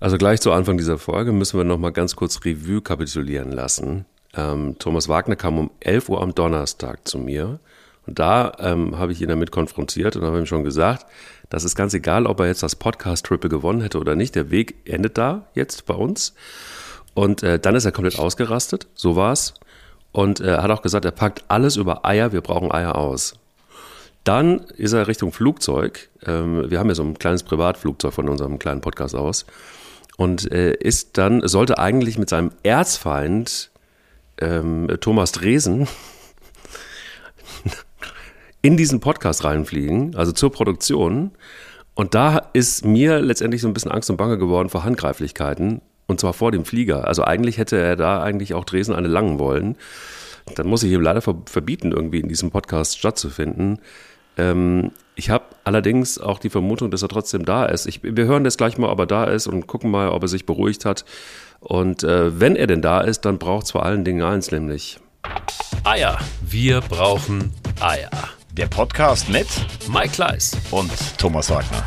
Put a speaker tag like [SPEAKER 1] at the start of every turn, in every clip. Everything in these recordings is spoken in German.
[SPEAKER 1] Also gleich zu Anfang dieser Folge müssen wir noch mal ganz kurz Revue kapitulieren lassen. Ähm, Thomas Wagner kam um 11 Uhr am Donnerstag zu mir und da ähm, habe ich ihn damit konfrontiert und habe ihm schon gesagt, das ist ganz egal, ob er jetzt das Podcast-Triple gewonnen hätte oder nicht. Der Weg endet da jetzt bei uns. Und äh, dann ist er komplett ausgerastet, so war's. Und er äh, hat auch gesagt, er packt alles über Eier, wir brauchen Eier aus. Dann ist er Richtung Flugzeug. Ähm, wir haben ja so ein kleines Privatflugzeug von unserem kleinen Podcast aus. Und äh, ist dann, sollte eigentlich mit seinem Erzfeind ähm, Thomas Dresen in diesen Podcast reinfliegen, also zur Produktion. Und da ist mir letztendlich so ein bisschen Angst und Bange geworden vor Handgreiflichkeiten. Und zwar vor dem Flieger. Also eigentlich hätte er da eigentlich auch Dresden eine langen wollen. Dann muss ich ihm leider verbieten, irgendwie in diesem Podcast stattzufinden. Ähm, ich habe allerdings auch die Vermutung, dass er trotzdem da ist. Ich, wir hören das gleich mal, ob er da ist und gucken mal, ob er sich beruhigt hat. Und äh, wenn er denn da ist, dann braucht es vor allen Dingen eins, nämlich
[SPEAKER 2] Eier. Wir brauchen Eier.
[SPEAKER 3] Der Podcast mit
[SPEAKER 2] Mike Kleiss
[SPEAKER 3] und Thomas Wagner.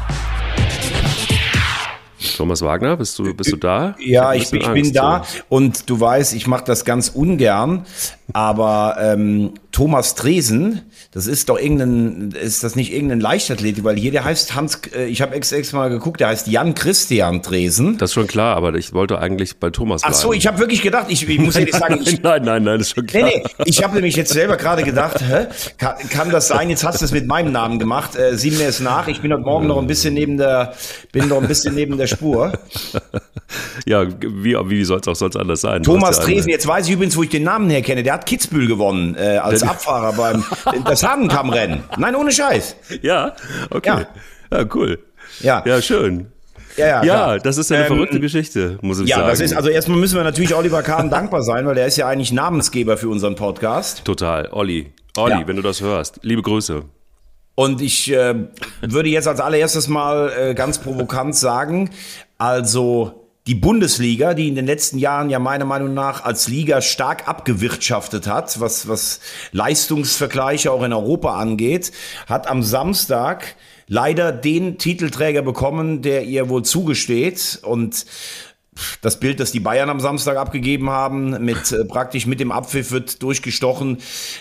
[SPEAKER 1] Thomas Wagner, bist du, bist du da?
[SPEAKER 4] Ja, ich, ich, ich bin da und du weißt, ich mache das ganz ungern, aber ähm, Thomas Dresen, das ist doch irgendein, ist das nicht irgendein Leichtathletik, weil hier der heißt Hans, äh, ich habe extra, mal geguckt, der heißt Jan Christian Dresen.
[SPEAKER 1] Das ist schon klar, aber ich wollte eigentlich bei Thomas
[SPEAKER 4] bleiben. Ach so, ich habe wirklich gedacht, ich, ich muss ehrlich sagen,
[SPEAKER 1] ich, nein, nein, nein, das ist schon klar. Nee,
[SPEAKER 4] nee, ich habe nämlich jetzt selber gerade gedacht, hä, kann, kann das sein, jetzt hast du es mit meinem Namen gemacht, äh, sieh mir es nach, ich bin heute Morgen noch ein bisschen neben der, bin noch ein bisschen neben der Spur.
[SPEAKER 1] ja, wie, wie soll es auch sonst anders sein?
[SPEAKER 4] Thomas Dresen, jetzt weiß ich übrigens, wo ich den Namen herkenne, der hat Kitzbühel gewonnen, äh, als Abfahrer beim das Hahnenkammrennen. Nein, ohne Scheiß.
[SPEAKER 1] Ja, okay. Ja, ja cool. Ja. Ja, schön.
[SPEAKER 4] Ja, ja,
[SPEAKER 1] ja das ist eine ähm, verrückte Geschichte, muss ich
[SPEAKER 4] ja,
[SPEAKER 1] sagen.
[SPEAKER 4] Ja, das ist, also erstmal müssen wir natürlich Oliver Kahn dankbar sein, weil der ist ja eigentlich Namensgeber für unseren Podcast.
[SPEAKER 1] Total. Olli. Olli, wenn du das hörst. Liebe Grüße.
[SPEAKER 4] Und ich äh, würde jetzt als allererstes mal äh, ganz provokant sagen, also die Bundesliga, die in den letzten Jahren ja meiner Meinung nach als Liga stark abgewirtschaftet hat, was, was Leistungsvergleiche auch in Europa angeht, hat am Samstag leider den Titelträger bekommen, der ihr wohl zugesteht. Und das Bild, das die Bayern am Samstag abgegeben haben, mit äh, praktisch mit dem Abpfiff wird durchgestochen,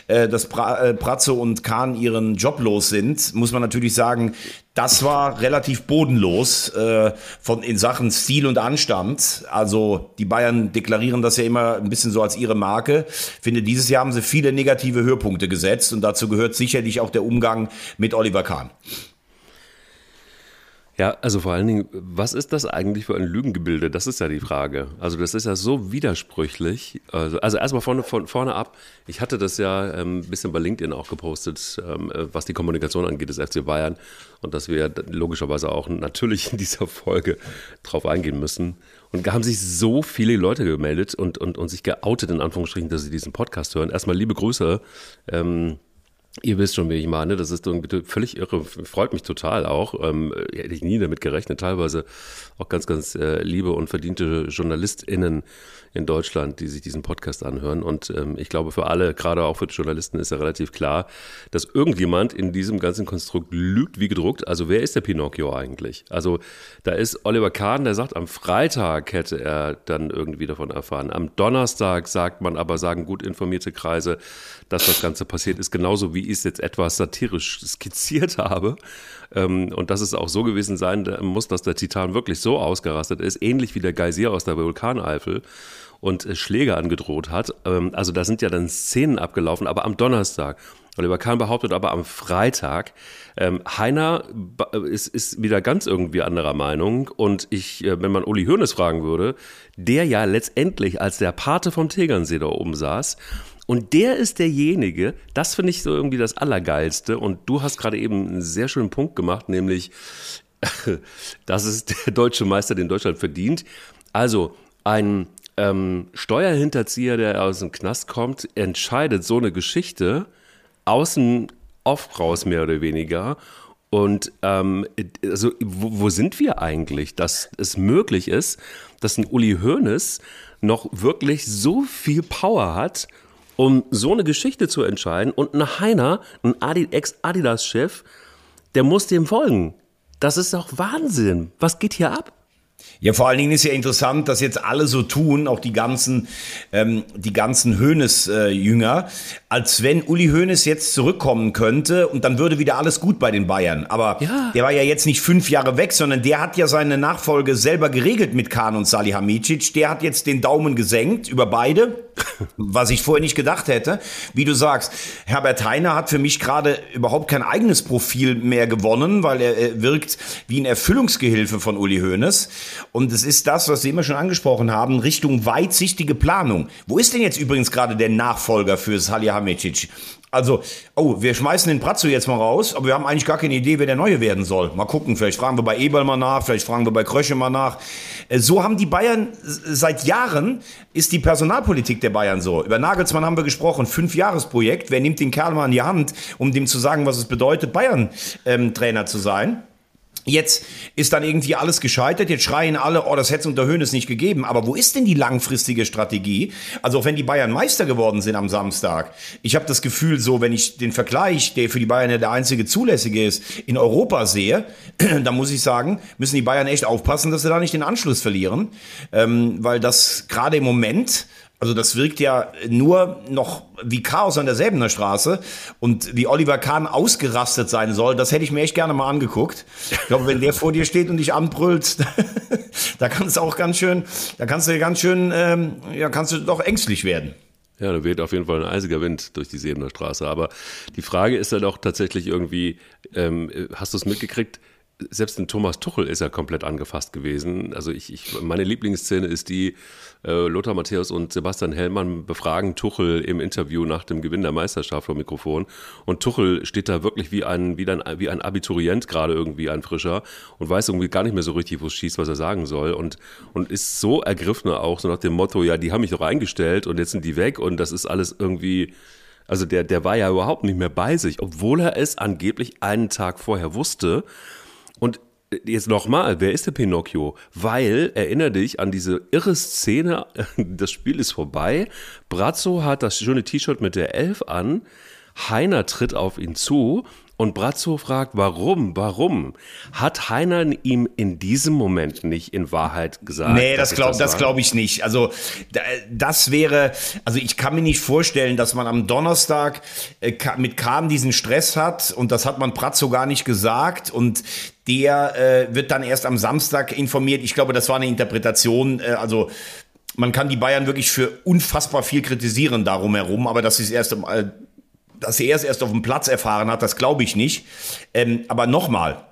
[SPEAKER 4] äh, dass pra äh, Pratzo und Kahn ihren Job los sind, muss man natürlich sagen, das war relativ bodenlos äh, von in Sachen Stil und Anstand. Also die Bayern deklarieren das ja immer ein bisschen so als ihre Marke. Ich finde, dieses Jahr haben sie viele negative Höhepunkte gesetzt und dazu gehört sicherlich auch der Umgang mit Oliver Kahn.
[SPEAKER 1] Ja, also vor allen Dingen, was ist das eigentlich für ein Lügengebilde? Das ist ja die Frage. Also das ist ja so widersprüchlich. Also, also erstmal vorne, von, vorne ab, ich hatte das ja ähm, ein bisschen bei LinkedIn auch gepostet, ähm, äh, was die Kommunikation angeht des FC Bayern und dass wir logischerweise auch natürlich in dieser Folge drauf eingehen müssen. Und da haben sich so viele Leute gemeldet und, und, und sich geoutet, in Anführungsstrichen, dass sie diesen Podcast hören. Erstmal liebe Grüße. Ähm, Ihr wisst schon, wie ich meine. Das ist völlig irre. Freut mich total auch. Ähm, hätte ich nie damit gerechnet. Teilweise auch ganz, ganz äh, liebe und verdiente JournalistInnen in Deutschland, die sich diesen Podcast anhören. Und ähm, ich glaube, für alle, gerade auch für Journalisten, ist ja relativ klar, dass irgendjemand in diesem ganzen Konstrukt lügt wie gedruckt. Also wer ist der Pinocchio eigentlich? Also da ist Oliver Kahn, der sagt, am Freitag hätte er dann irgendwie davon erfahren. Am Donnerstag sagt man aber, sagen gut informierte Kreise, dass das Ganze passiert ist, genauso wie ich es jetzt etwas satirisch skizziert habe. Ähm, und dass es auch so gewesen sein muss, dass der Titan wirklich so ausgerastet ist, ähnlich wie der Geysir aus der Vulkaneifel und äh, Schläge angedroht hat. Ähm, also da sind ja dann Szenen abgelaufen, aber am Donnerstag. Oliver Kahn behauptet aber am Freitag, ähm, Heiner ist, ist wieder ganz irgendwie anderer Meinung. Und ich, äh, wenn man Uli Hoeneß fragen würde, der ja letztendlich als der Pate vom Tegernsee da oben saß, und der ist derjenige, das finde ich so irgendwie das Allergeilste. Und du hast gerade eben einen sehr schönen Punkt gemacht, nämlich, dass es der deutsche Meister den Deutschland verdient. Also, ein ähm, Steuerhinterzieher, der aus dem Knast kommt, entscheidet so eine Geschichte außen off raus, mehr oder weniger. Und ähm, also, wo, wo, sind wir eigentlich, dass es möglich ist, dass ein Uli Hoeneß noch wirklich so viel Power hat um so eine Geschichte zu entscheiden. Und ein Heiner, ein Ex-Adidas-Chef, der muss dem folgen. Das ist doch Wahnsinn. Was geht hier ab?
[SPEAKER 4] Ja, vor allen Dingen ist ja interessant, dass jetzt alle so tun, auch die ganzen, ähm, die ganzen Hönes-Jünger, äh, als wenn Uli Hönes jetzt zurückkommen könnte und dann würde wieder alles gut bei den Bayern. Aber ja. der war ja jetzt nicht fünf Jahre weg, sondern der hat ja seine Nachfolge selber geregelt mit Kahn und Salihamidzic. Der hat jetzt den Daumen gesenkt über beide, was ich vorher nicht gedacht hätte. Wie du sagst, Herbert Heiner hat für mich gerade überhaupt kein eigenes Profil mehr gewonnen, weil er, er wirkt wie ein Erfüllungsgehilfe von Uli Hoeneß. Und es ist das, was Sie immer schon angesprochen haben, Richtung weitsichtige Planung. Wo ist denn jetzt übrigens gerade der Nachfolger für Salihamidzic? Also, oh, wir schmeißen den Brazzo jetzt mal raus, aber wir haben eigentlich gar keine Idee, wer der Neue werden soll. Mal gucken, vielleicht fragen wir bei Eberl mal nach, vielleicht fragen wir bei Krösche mal nach. Äh, so haben die Bayern seit Jahren, ist die Personalpolitik der Bayern so. Über Nagelsmann haben wir gesprochen, Fünf-Jahres-Projekt. Wer nimmt den Kerl mal in die Hand, um dem zu sagen, was es bedeutet, Bayern-Trainer ähm, zu sein? Jetzt ist dann irgendwie alles gescheitert. Jetzt schreien alle, oh, das hätte es unter Höhnes nicht gegeben. Aber wo ist denn die langfristige Strategie? Also auch wenn die Bayern Meister geworden sind am Samstag. Ich habe das Gefühl, so wenn ich den Vergleich, der für die Bayern ja der einzige zulässige ist, in Europa sehe, dann muss ich sagen, müssen die Bayern echt aufpassen, dass sie da nicht den Anschluss verlieren. Ähm, weil das gerade im Moment also das wirkt ja nur noch wie Chaos an der Säbener Straße und wie Oliver Kahn ausgerastet sein soll, das hätte ich mir echt gerne mal angeguckt. Ich glaube, wenn der vor dir steht und dich anbrüllt, da kannst du auch ganz schön, da kannst du ganz schön, ähm, ja, kannst du doch ängstlich werden.
[SPEAKER 1] Ja, da weht auf jeden Fall ein eisiger Wind durch die Säbener Straße. Aber die Frage ist dann auch tatsächlich irgendwie, ähm, hast du es mitgekriegt? selbst ein Thomas Tuchel ist ja komplett angefasst gewesen. Also ich, ich meine Lieblingsszene ist die, Lothar Matthäus und Sebastian Hellmann befragen Tuchel im Interview nach dem Gewinn der Meisterschaft vom Mikrofon. Und Tuchel steht da wirklich wie ein, wie ein, wie ein Abiturient gerade irgendwie, ein Frischer, und weiß irgendwie gar nicht mehr so richtig, wo es schießt, was er sagen soll. Und, und ist so ergriffen auch, so nach dem Motto, ja, die haben mich doch eingestellt und jetzt sind die weg und das ist alles irgendwie, also der, der war ja überhaupt nicht mehr bei sich, obwohl er es angeblich einen Tag vorher wusste. Und jetzt nochmal, wer ist der Pinocchio? Weil, erinnere dich an diese irre Szene, das Spiel ist vorbei, Brazzo hat das schöne T-Shirt mit der Elf an, Heiner tritt auf ihn zu und Brazzo fragt, warum, warum? Hat Heiner ihm in diesem Moment nicht in Wahrheit gesagt?
[SPEAKER 4] Nee, das glaube das glaub ich nicht. Also das wäre, also ich kann mir nicht vorstellen, dass man am Donnerstag äh, mit Kahn diesen Stress hat und das hat man Brazzo gar nicht gesagt und der äh, wird dann erst am Samstag informiert. Ich glaube, das war eine Interpretation, äh, also man kann die Bayern wirklich für unfassbar viel kritisieren darum herum, aber das ist erst äh, dass er es erst auf dem Platz erfahren hat, das glaube ich nicht. Ähm, aber nochmal,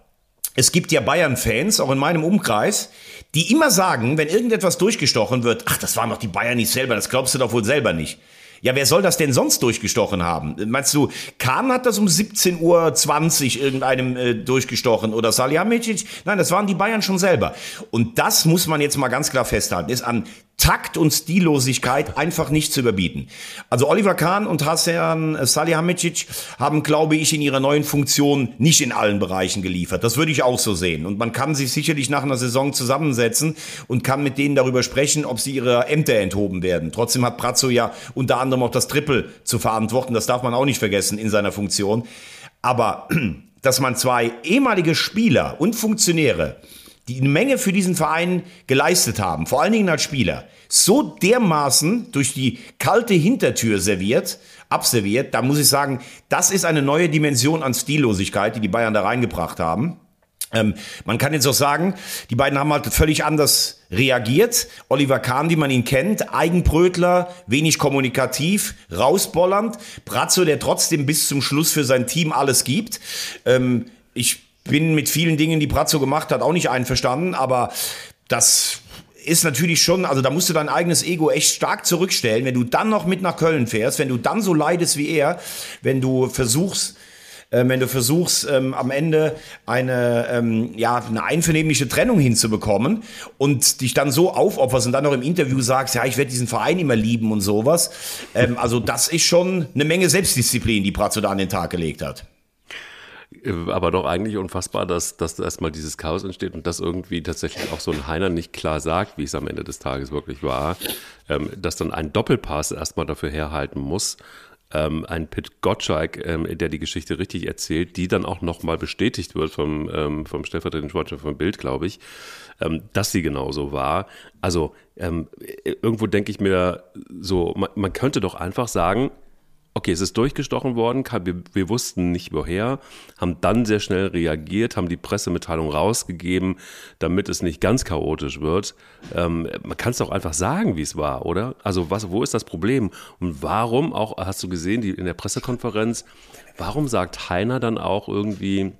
[SPEAKER 4] es gibt ja Bayern-Fans, auch in meinem Umkreis, die immer sagen, wenn irgendetwas durchgestochen wird, ach, das waren doch die Bayern nicht selber, das glaubst du doch wohl selber nicht. Ja, wer soll das denn sonst durchgestochen haben? Meinst du, Kahn hat das um 17.20 Uhr irgendeinem äh, durchgestochen oder Salihamidzic? Nein, das waren die Bayern schon selber. Und das muss man jetzt mal ganz klar festhalten, ist an Takt und Stillosigkeit einfach nicht zu überbieten. Also Oliver Kahn und Hasan Salihamidzic haben, glaube ich, in ihrer neuen Funktion nicht in allen Bereichen geliefert. Das würde ich auch so sehen. Und man kann sich sicherlich nach einer Saison zusammensetzen und kann mit denen darüber sprechen, ob sie ihre Ämter enthoben werden. Trotzdem hat Brazzo ja unter anderem auch das Triple zu verantworten. Das darf man auch nicht vergessen in seiner Funktion. Aber dass man zwei ehemalige Spieler und Funktionäre die eine Menge für diesen Verein geleistet haben, vor allen Dingen als Spieler, so dermaßen durch die kalte Hintertür serviert, abserviert, da muss ich sagen, das ist eine neue Dimension an Stillosigkeit, die die Bayern da reingebracht haben. Ähm, man kann jetzt auch sagen, die beiden haben halt völlig anders reagiert. Oliver Kahn, wie man ihn kennt, Eigenbrötler, wenig kommunikativ, rausbollernd. Brazzo, der trotzdem bis zum Schluss für sein Team alles gibt. Ähm, ich bin mit vielen Dingen, die Brazzo gemacht hat, auch nicht einverstanden, aber das ist natürlich schon, also da musst du dein eigenes Ego echt stark zurückstellen, wenn du dann noch mit nach Köln fährst, wenn du dann so leidest wie er, wenn du versuchst, äh, wenn du versuchst, ähm, am Ende eine, ähm, ja, eine einvernehmliche Trennung hinzubekommen und dich dann so aufopferst und dann noch im Interview sagst, ja, ich werde diesen Verein immer lieben und sowas. Ähm, also das ist schon eine Menge Selbstdisziplin, die Brazzo da an den Tag gelegt hat.
[SPEAKER 1] Äh, aber doch eigentlich unfassbar, dass, dass erstmal dieses Chaos entsteht und das irgendwie tatsächlich auch so ein Heiner nicht klar sagt, wie es am Ende des Tages wirklich war, ähm, dass dann ein Doppelpass erstmal dafür herhalten muss. ähm, ein Pit Gottschalk, ähm, der die Geschichte richtig erzählt, die dann auch nochmal bestätigt wird vom, ähm, vom stellvertretenden Sportchef vom Bild, glaube ich, ähm, dass sie genauso war. Also ähm, irgendwo denke ich mir so, man, man könnte doch einfach sagen, okay, es ist durchgestochen worden, wir, wir, wussten nicht woher, haben dann sehr schnell reagiert, haben die Pressemitteilung rausgegeben, damit es nicht ganz chaotisch wird. Ähm, man kann es doch einfach sagen, wie es war, oder? Also was, wo ist das Problem? Und warum auch, hast du gesehen, die in der Pressekonferenz, warum sagt Heiner dann auch irgendwie,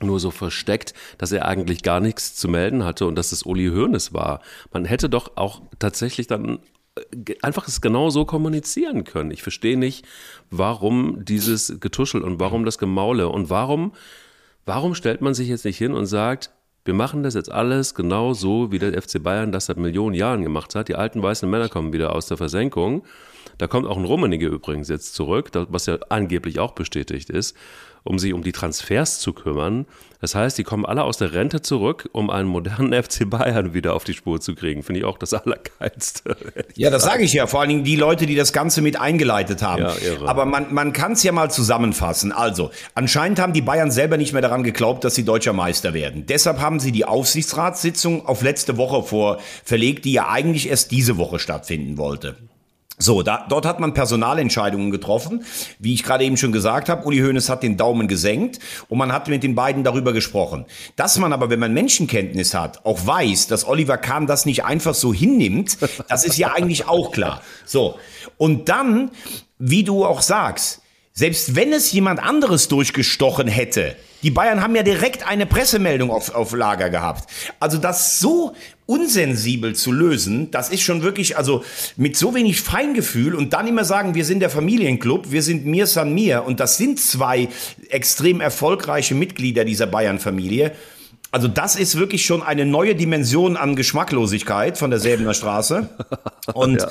[SPEAKER 1] nur so versteckt, dass er eigentlich gar nichts zu melden hatte und dass es Uli Hoeneß war. Man hätte doch auch tatsächlich dann einfach es genau so kommunizieren können. Ich verstehe nicht, warum dieses Getuschel und warum das Gemaule und warum, warum stellt man sich jetzt nicht hin und sagt, wir machen das jetzt alles genau so, wie der FC Bayern das seit Millionen Jahren gemacht hat. Die alten weißen Männer kommen wieder aus der Versenkung. Da kommt auch ein Rummenigge übrigens jetzt zurück, was ja angeblich auch bestätigt ist um sich um die Transfers zu kümmern. Das heißt, die kommen alle aus der Rente zurück, um einen modernen FC Bayern wieder auf die Spur zu kriegen. Finde ich auch das Allergeilste.
[SPEAKER 4] Ja, das sage ich ja. Vor allen Dingen die Leute, die das Ganze mit eingeleitet haben. Ja, irre. Aber man, man kann es ja mal zusammenfassen. Also, anscheinend haben die Bayern selber nicht mehr daran geglaubt, dass sie deutscher Meister werden. Deshalb haben sie die Aufsichtsratssitzung auf letzte Woche vor verlegt, die ja eigentlich erst diese Woche stattfinden wollte. So, da, dort hat man Personalentscheidungen getroffen. Wie ich gerade eben schon gesagt habe, Uli Hoeneß hat den Daumen gesenkt und man hat mit den beiden darüber gesprochen. Dass man aber, wenn man Menschenkenntnis hat, auch weiß, dass Oliver Kahn das nicht einfach so hinnimmt, das ist ja eigentlich auch klar. So, und dann, wie du auch sagst, selbst wenn es jemand anderes durchgestochen hätte, die Bayern haben ja direkt eine Pressemeldung auf, auf Lager gehabt. Also das so unsensibel zu lösen, das ist schon wirklich, also mit so wenig Feingefühl und dann immer sagen, wir sind der Familienclub, wir sind mir san mir und das sind zwei extrem erfolgreiche Mitglieder dieser Bayern-Familie. Also das ist wirklich schon eine neue Dimension an Geschmacklosigkeit von der Säbener Straße. Und ja.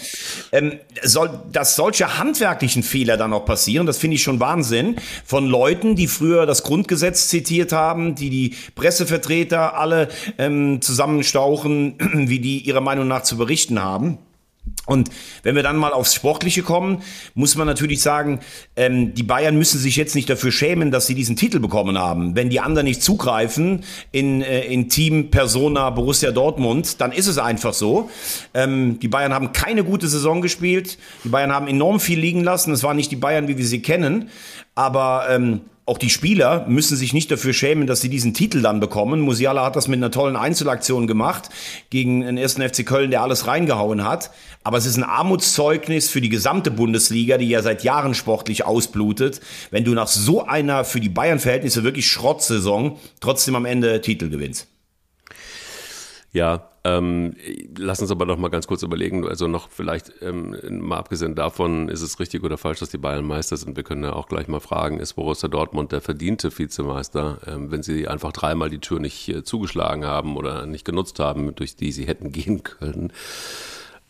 [SPEAKER 4] ähm, soll, dass solche handwerklichen Fehler dann auch passieren, das finde ich schon Wahnsinn. Von Leuten, die früher das Grundgesetz zitiert haben, die die Pressevertreter alle ähm, zusammenstauchen, wie die ihrer Meinung nach zu berichten haben. Und wenn wir dann mal aufs Sportliche kommen, muss man natürlich sagen, ähm, die Bayern müssen sich jetzt nicht dafür schämen, dass sie diesen Titel bekommen haben. Wenn die anderen nicht zugreifen in, äh, in Team Persona Borussia Dortmund, dann ist es einfach so. Ähm, die Bayern haben keine gute Saison gespielt. Die Bayern haben enorm viel liegen lassen. Es waren nicht die Bayern, wie wir sie kennen. Aber ähm, auch die Spieler müssen sich nicht dafür schämen, dass sie diesen Titel dann bekommen. Musiala hat das mit einer tollen Einzelaktion gemacht gegen den ersten FC Köln, der alles reingehauen hat. Aber es ist ein Armutszeugnis für die gesamte Bundesliga, die ja seit Jahren sportlich ausblutet, wenn du nach so einer für die Bayern-Verhältnisse wirklich Schrottsaison trotzdem am Ende Titel gewinnst.
[SPEAKER 1] Ja, ähm, lass uns aber noch mal ganz kurz überlegen, also noch vielleicht ähm, mal abgesehen davon, ist es richtig oder falsch, dass die Bayern Meister sind. Wir können ja auch gleich mal fragen, ist Borussia Dortmund der verdiente Vizemeister, ähm, wenn sie einfach dreimal die Tür nicht äh, zugeschlagen haben oder nicht genutzt haben, durch die sie hätten gehen können.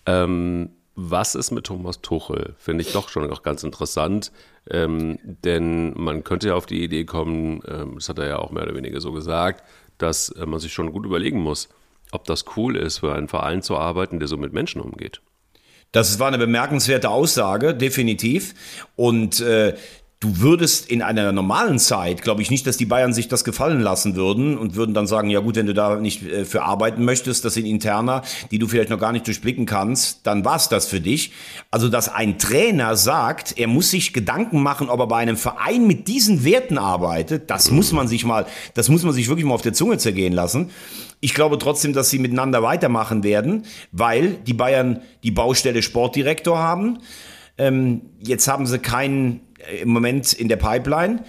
[SPEAKER 1] Ähm, was ist mit Thomas Tuchel? Finde ich doch schon auch ganz interessant. Ähm, denn man könnte ja auf die Idee kommen, ähm, das hat er ja auch mehr oder weniger so gesagt, dass äh, man sich schon gut überlegen muss, ob das cool ist, für einen Verein zu arbeiten, der so mit Menschen umgeht.
[SPEAKER 4] Das war eine bemerkenswerte Aussage, definitiv. Und äh, du würdest in einer normalen Zeit, glaube ich nicht, dass die Bayern sich das gefallen lassen würden und würden dann sagen, ja gut, wenn du da nicht äh, für arbeiten möchtest, das sind Interner, die du vielleicht noch gar nicht durchblicken kannst, dann war's das für dich. Also, dass ein Trainer sagt, er muss sich Gedanken machen, ob er bei einem Verein mit diesen Werten arbeitet, das muss man sich mal, das muss man sich wirklich mal auf der Zunge zergehen lassen. Ich glaube trotzdem, dass sie miteinander weitermachen werden, weil die Bayern die Baustelle Sportdirektor haben. Ähm, jetzt haben sie keinen im Moment in der Pipeline.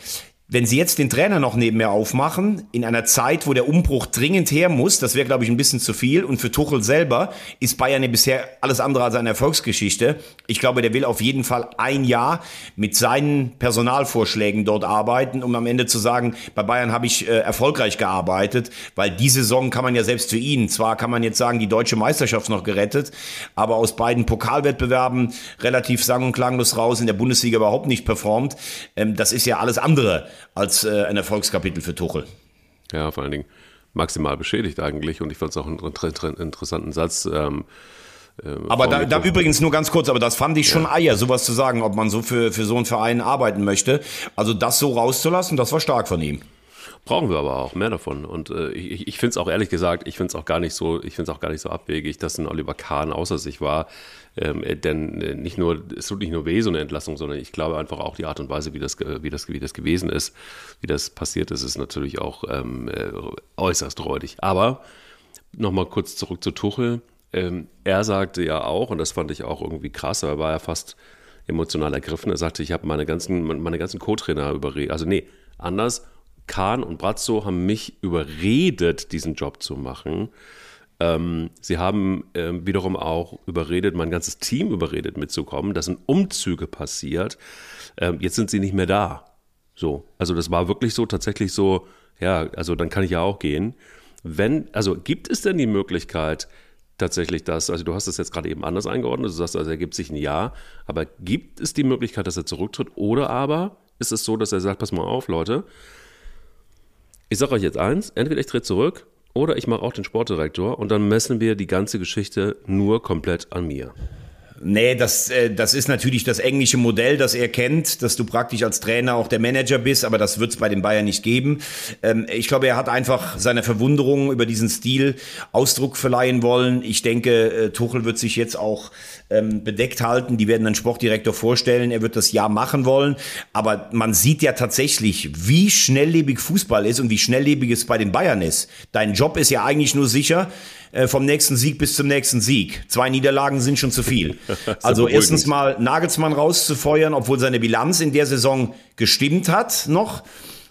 [SPEAKER 4] Wenn Sie jetzt den Trainer noch neben mir aufmachen, in einer Zeit, wo der Umbruch dringend her muss, das wäre, glaube ich, ein bisschen zu viel. Und für Tuchel selber ist Bayern ja bisher alles andere als eine Erfolgsgeschichte. Ich glaube, der will auf jeden Fall ein Jahr mit seinen Personalvorschlägen dort arbeiten, um am Ende zu sagen, bei Bayern habe ich äh, erfolgreich gearbeitet, weil die Saison kann man ja selbst für ihn, zwar kann man jetzt sagen, die deutsche Meisterschaft noch gerettet, aber aus beiden Pokalwettbewerben relativ sang- und klanglos raus, in der Bundesliga überhaupt nicht performt. Ähm, das ist ja alles andere als äh, ein Erfolgskapitel für Tuchel.
[SPEAKER 1] Ja, vor allen Dingen maximal beschädigt eigentlich. Und ich fand es auch einen interessanten Satz. Ähm, Äh,
[SPEAKER 4] aber da, da übrigens nur ganz kurz, aber das fand ich schon Eier, sowas zu sagen, ob man so für, für so einen Verein arbeiten möchte. Also das so rauszulassen, das war stark von ihm.
[SPEAKER 1] Brauchen wir aber auch mehr davon. Und äh, ich, ich finde es auch ehrlich gesagt, ich finde es auch gar nicht so, ich finde es auch gar nicht so abwegig, dass ein Oliver Kahn außer sich war. Ähm, äh, denn äh, nicht nur, es tut nicht nur weh, so eine Entlassung, sondern ich glaube einfach auch die Art und Weise, wie das, wie das, wie das gewesen ist, wie das passiert ist, ist natürlich auch ähm, äh, äußerst räudig. Aber nochmal kurz zurück zu Tuchel. Ähm, er sagte ja auch, und das fand ich auch irgendwie krass, aber er war ja fast emotional ergriffen. Er sagte, ich habe meine ganzen, meine ganzen Co-Trainer überredet. Also nee, anders Kahn und Brazzo haben mich überredet, diesen Job zu machen. Ähm, sie haben äh, wiederum auch überredet, mein ganzes Team überredet mitzukommen. Da sind Umzüge passiert. Ähm, jetzt sind sie nicht mehr da. So, also das war wirklich so, tatsächlich so, ja, also dann kann ich ja auch gehen. Wenn, also gibt es denn die Möglichkeit, tatsächlich das, also du hast es jetzt gerade eben anders eingeordnet, du sagst, also er gibt sich ein Ja, aber gibt es die Möglichkeit, dass er zurücktritt oder aber ist es so, dass er sagt, pass mal auf, Leute, ich sage euch jetzt eins, entweder ich trete zurück oder ich mache auch den Sportdirektor und dann messen wir die ganze Geschichte nur komplett an mir.
[SPEAKER 4] Nee, das, äh, das ist natürlich das englische Modell, das er kennt, dass du praktisch als Trainer auch der Manager bist, aber das wird es bei den Bayern nicht geben. Ähm, ich glaube, er hat einfach seiner Verwunderung über diesen Stil Ausdruck verleihen wollen. Ich denke, äh, Tuchel wird sich jetzt auch ähm, bedeckt halten. Die werden einen Sportdirektor vorstellen. Er wird das ja machen wollen. Aber man sieht ja tatsächlich, wie schnelllebig Fußball ist und wie schnelllebig es bei den Bayern ist. Dein Job ist ja eigentlich nur sicher, äh, vom nächsten Sieg bis zum nächsten Sieg. Zwei Niederlagen sind schon zu viel. Also erstens mal Nagelsmann rauszufeuern, obwohl seine Bilanz in der Saison gestimmt hat noch.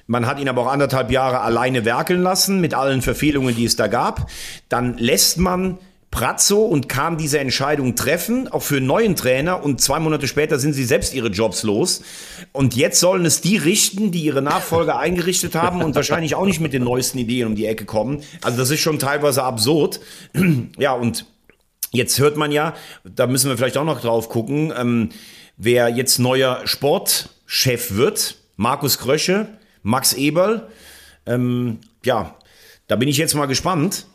[SPEAKER 4] Man hat ihn aber auch anderthalb Jahre alleine werkeln lassen mit allen Verfehlungen, die es da gab. Dann lässt man Prazzo und kam diese Entscheidung treffen, auch für einen neuen Trainer. Und zwei Monate später sind sie selbst ihre Jobs los. Und jetzt sollen es die richten, die ihre Nachfolger eingerichtet haben und wahrscheinlich auch nicht mit den neuesten Ideen um die Ecke kommen. Also das ist schon teilweise absurd. Ja, und jetzt hört man ja, da müssen wir vielleicht auch noch drauf gucken, ähm, wer jetzt neuer Sportchef wird. Markus Krösche, Max Eberl. Ähm, ja, da bin ich jetzt mal gespannt.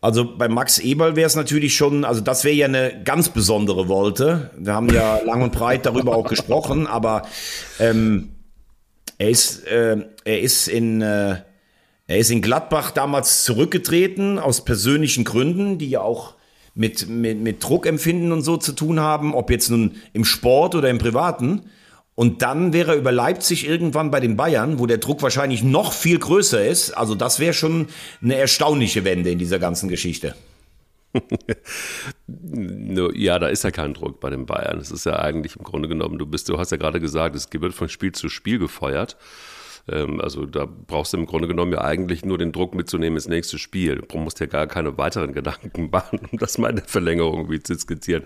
[SPEAKER 4] Also bei Max Eberl wäre es natürlich schon, also das wäre ja eine ganz besondere Wolte. Wir haben ja lang und breit darüber auch gesprochen, aber ähm, er ist, äh, er ist in äh, er ist in Gladbach damals zurückgetreten aus persönlichen Gründen, die ja auch mit, mit, mit Druckempfinden und so zu tun haben, ob jetzt nun im Sport oder im Privaten. Und dann wäre er über Leipzig irgendwann bei den Bayern, wo der Druck wahrscheinlich noch viel größer ist. Also das wäre schon eine erstaunliche Wende in dieser ganzen Geschichte.
[SPEAKER 1] ja, da ist ja kein Druck bei den Bayern. Es ist ja eigentlich im Grunde genommen, du bist, du hast ja gerade gesagt, es wird von Spiel zu Spiel gefeuert. Ähm, also da brauchst du im Grunde genommen ja eigentlich nur den Druck mitzunehmen ins nächste Spiel. Du musst ja gar keine weiteren Gedanken machen, um das mal in der Verlängerung irgendwie zu skizzieren.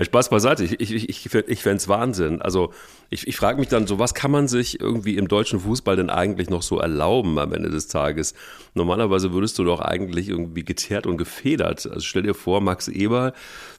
[SPEAKER 1] Spaß beiseite, ich, ich, ich, ich fände es Wahnsinn. Also ich, ich frage mich dann so, was kann man sich irgendwie im deutschen Fußball denn eigentlich noch so erlauben am Ende des Tages? Normalerweise würdest du doch eigentlich irgendwie geteert und gefedert. Also stell dir vor, Max Eber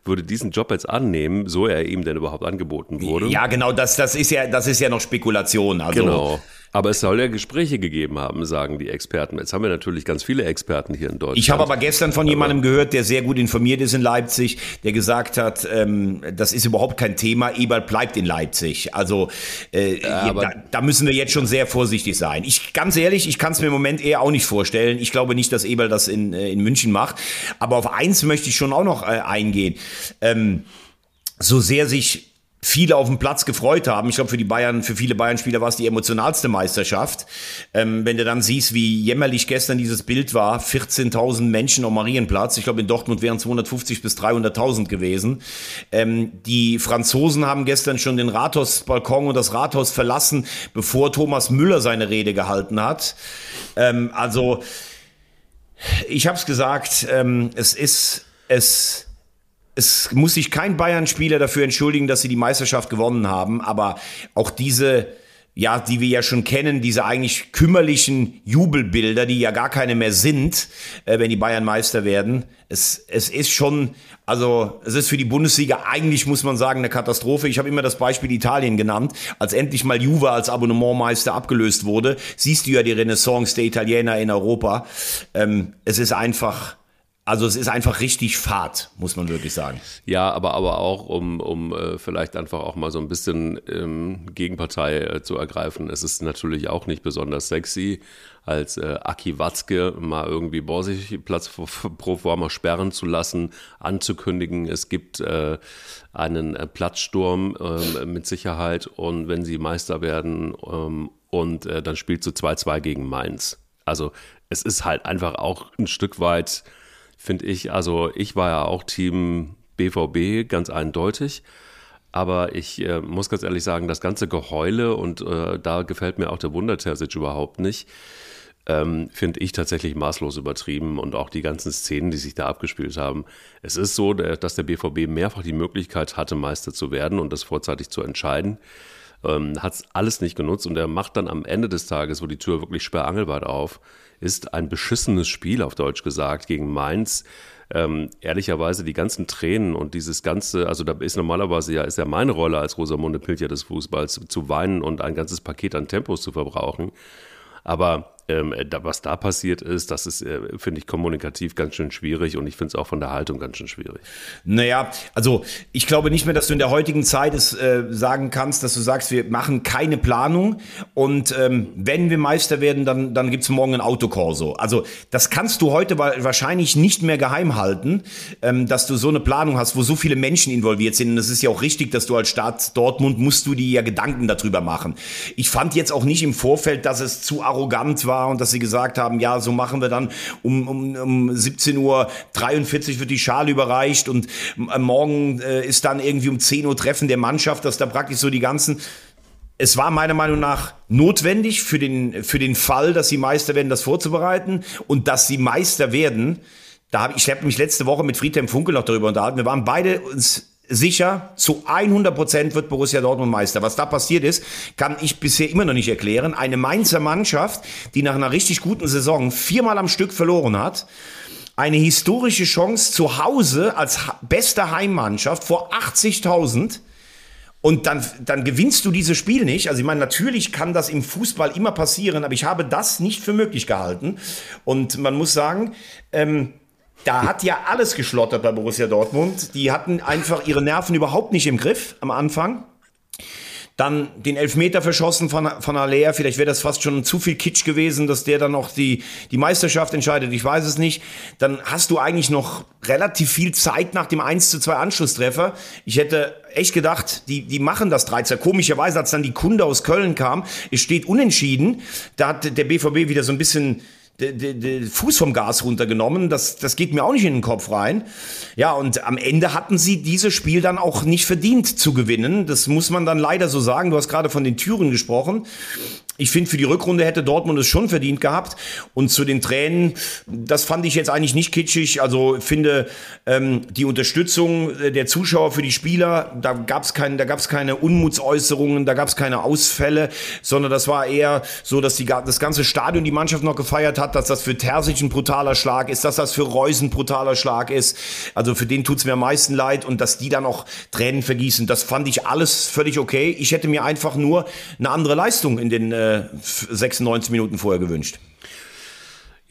[SPEAKER 1] würde diesen Job jetzt annehmen, so er ihm denn überhaupt angeboten wurde.
[SPEAKER 4] Ja, genau, das, das ist ja, das ist ja noch Spekulation. Also,
[SPEAKER 1] genau. Aber es soll ja Gespräche gegeben haben, sagen die Experten. Jetzt haben wir natürlich ganz viele Experten hier in Deutschland.
[SPEAKER 4] Ich habe aber gestern von jemandem gehört, der sehr gut informiert ist in Leipzig, der gesagt hat, ähm, das ist überhaupt kein Thema, Eberl bleibt in Leipzig. Also äh, da, da, müssen wir jetzt schon sehr vorsichtig sein. Ich ganz ehrlich, ich kann es mir im Moment eher auch nicht vorstellen. Ich glaube nicht, dass Eberl das in, äh, in München macht. Aber auf eins möchte ich schon auch noch äh, eingehen. Ähm, so sehr sich viele auf dem Platz gefreut haben. Ich glaube, für die Bayern, für viele Bayern-Spieler war es die emotionalste Meisterschaft. Ähm, wenn du dann siehst, wie jämmerlich gestern dieses Bild war, 14.000 Menschen am Marienplatz. Ich glaube, in Dortmund wären 250 bis 300.000 gewesen. Ähm, die Franzosen haben gestern schon den Rathausbalkon und das Rathaus verlassen, bevor Thomas Müller seine Rede gehalten hat. Ähm, also, ich habe es gesagt, ähm, es ist, es es muss sich kein Bayern-Spieler dafür entschuldigen, dass sie die Meisterschaft gewonnen haben, aber auch diese, ja, die wir ja schon kennen, diese eigentlich kümmerlichen Jubelbilder, die ja gar keine mehr sind, äh, wenn die Bayern Meister werden. Es, es ist schon, also es ist für die Bundesliga eigentlich, muss man sagen, eine Katastrophe. Ich habe immer das Beispiel Italien genannt. Als endlich mal Juve als Abonnementmeister abgelöst wurde, siehst du ja die Renaissance der Italiener in Europa. Ähm, es ist einfach Also es ist einfach richtig Fahrt, muss man wirklich sagen.
[SPEAKER 1] Ja, aber, aber auch, um, um äh, vielleicht einfach auch mal so ein bisschen ähm, Gegenpartei äh, zu ergreifen. Es ist natürlich auch nicht besonders sexy, als äh, Aki Watzke mal irgendwie Borsigplatz pro forma sperren zu lassen, anzukündigen, es gibt äh, einen äh, Platzsturm äh, mit Sicherheit und wenn sie Meister werden ähm, und äh, dann spielt zu 2-2 gegen Mainz. Also es ist halt einfach auch ein Stück weit finde ich. Also ich war ja auch Team BVB, ganz eindeutig. Aber ich äh, muss ganz ehrlich sagen, das ganze Geheule und äh, da gefällt mir auch der Wundertersic überhaupt nicht, ähm, finde ich tatsächlich maßlos übertrieben und auch die ganzen Szenen, die sich da abgespielt haben. Es ist so, dass der BVB mehrfach die Möglichkeit hatte, Meister zu werden und das vorzeitig zu entscheiden. Ähm, Hat es alles nicht genutzt und er macht dann am Ende des Tages, wo die Tür wirklich sperrangelweit auf, ist ein beschissenes Spiel, auf Deutsch gesagt, gegen Mainz. Ähm, ehrlicherweise die ganzen Tränen und dieses ganze, also da ist normalerweise ja, ist ja meine Rolle als Rosamunde Pilcher des Fußballs, zu weinen und ein ganzes Paket an Tempos zu verbrauchen. Aber ähm, da, was da passiert ist, das ist, äh, finde ich, kommunikativ ganz schön schwierig und ich finde es auch von der Haltung ganz schön schwierig.
[SPEAKER 4] Naja, also ich glaube nicht mehr, dass du in der heutigen Zeit es äh, sagen kannst, dass du sagst, wir machen keine Planung und ähm, wenn wir Meister werden, dann, dann gibt es morgen ein Autokorso. Also das kannst du heute wahrscheinlich nicht mehr geheim halten, ähm, dass du so eine Planung hast, wo so viele Menschen involviert sind. Und es ist ja auch richtig, dass du als Stadt Dortmund musst du dir ja Gedanken darüber machen. Ich fand jetzt auch nicht im Vorfeld, dass es zu arrogant war und dass sie gesagt haben, ja, so machen wir dann um, um, um 17.43 Uhr wird die Schale überreicht und äh, morgen äh, ist dann irgendwie um 10 Uhr Treffen der Mannschaft, dass da praktisch so die ganzen es war meiner Meinung nach notwendig für den, für den Fall, dass sie Meister werden, das vorzubereiten und dass sie Meister werden. Da habe ich, ich habe mich letzte Woche mit Friedhelm Funkel noch darüber unterhalten. Wir waren beide uns sicher, zu 100 Prozent wird Borussia Dortmund Meister. Was da passiert ist, kann ich bisher immer noch nicht erklären. Eine Mainzer Mannschaft, die nach einer richtig guten Saison viermal am Stück verloren hat, eine historische Chance zu Hause als beste Heimmannschaft vor 80.000 und dann, dann gewinnst du dieses Spiel nicht. Also ich meine, natürlich kann das im Fußball immer passieren, aber ich habe das nicht für möglich gehalten. Und man muss sagen, ähm, da hat ja alles geschlottert bei Borussia Dortmund. Die hatten einfach ihre Nerven überhaupt nicht im Griff am Anfang. Dann den Elfmeter verschossen von, von Alea. Vielleicht wäre das fast schon zu viel Kitsch gewesen, dass der dann noch die, die Meisterschaft entscheidet. Ich weiß es nicht. Dann hast du eigentlich noch relativ viel Zeit nach dem 1 zu 2 Anschlusstreffer. Ich hätte echt gedacht, die, die machen das 13. Komischerweise, als dann die Kunde aus Köln kam, es steht unentschieden. Da hat der BVB wieder so ein bisschen den Fuß vom Gas runtergenommen. Das, das geht mir auch nicht in den Kopf rein. Ja, und am Ende hatten sie dieses Spiel dann auch nicht verdient zu gewinnen. Das muss man dann leider so sagen. Du hast gerade von den Türen gesprochen. Ich finde, für die Rückrunde hätte Dortmund es schon verdient gehabt. Und zu den Tränen, das fand ich jetzt eigentlich nicht kitschig. Also finde ähm, die Unterstützung äh, der Zuschauer für die Spieler, da gab es kein, keine Unmutsäußerungen, da gab es keine Ausfälle, sondern das war eher so, dass die, das ganze Stadion die Mannschaft noch gefeiert hat, dass das für Terzic ein brutaler Schlag ist, dass das für Reus ein brutaler Schlag ist. Also für den tut's mir am meisten leid und dass die dann auch Tränen vergießen, das fand ich alles völlig okay. Ich hätte mir einfach nur eine andere Leistung in den äh, 96 Minuten vorher gewünscht.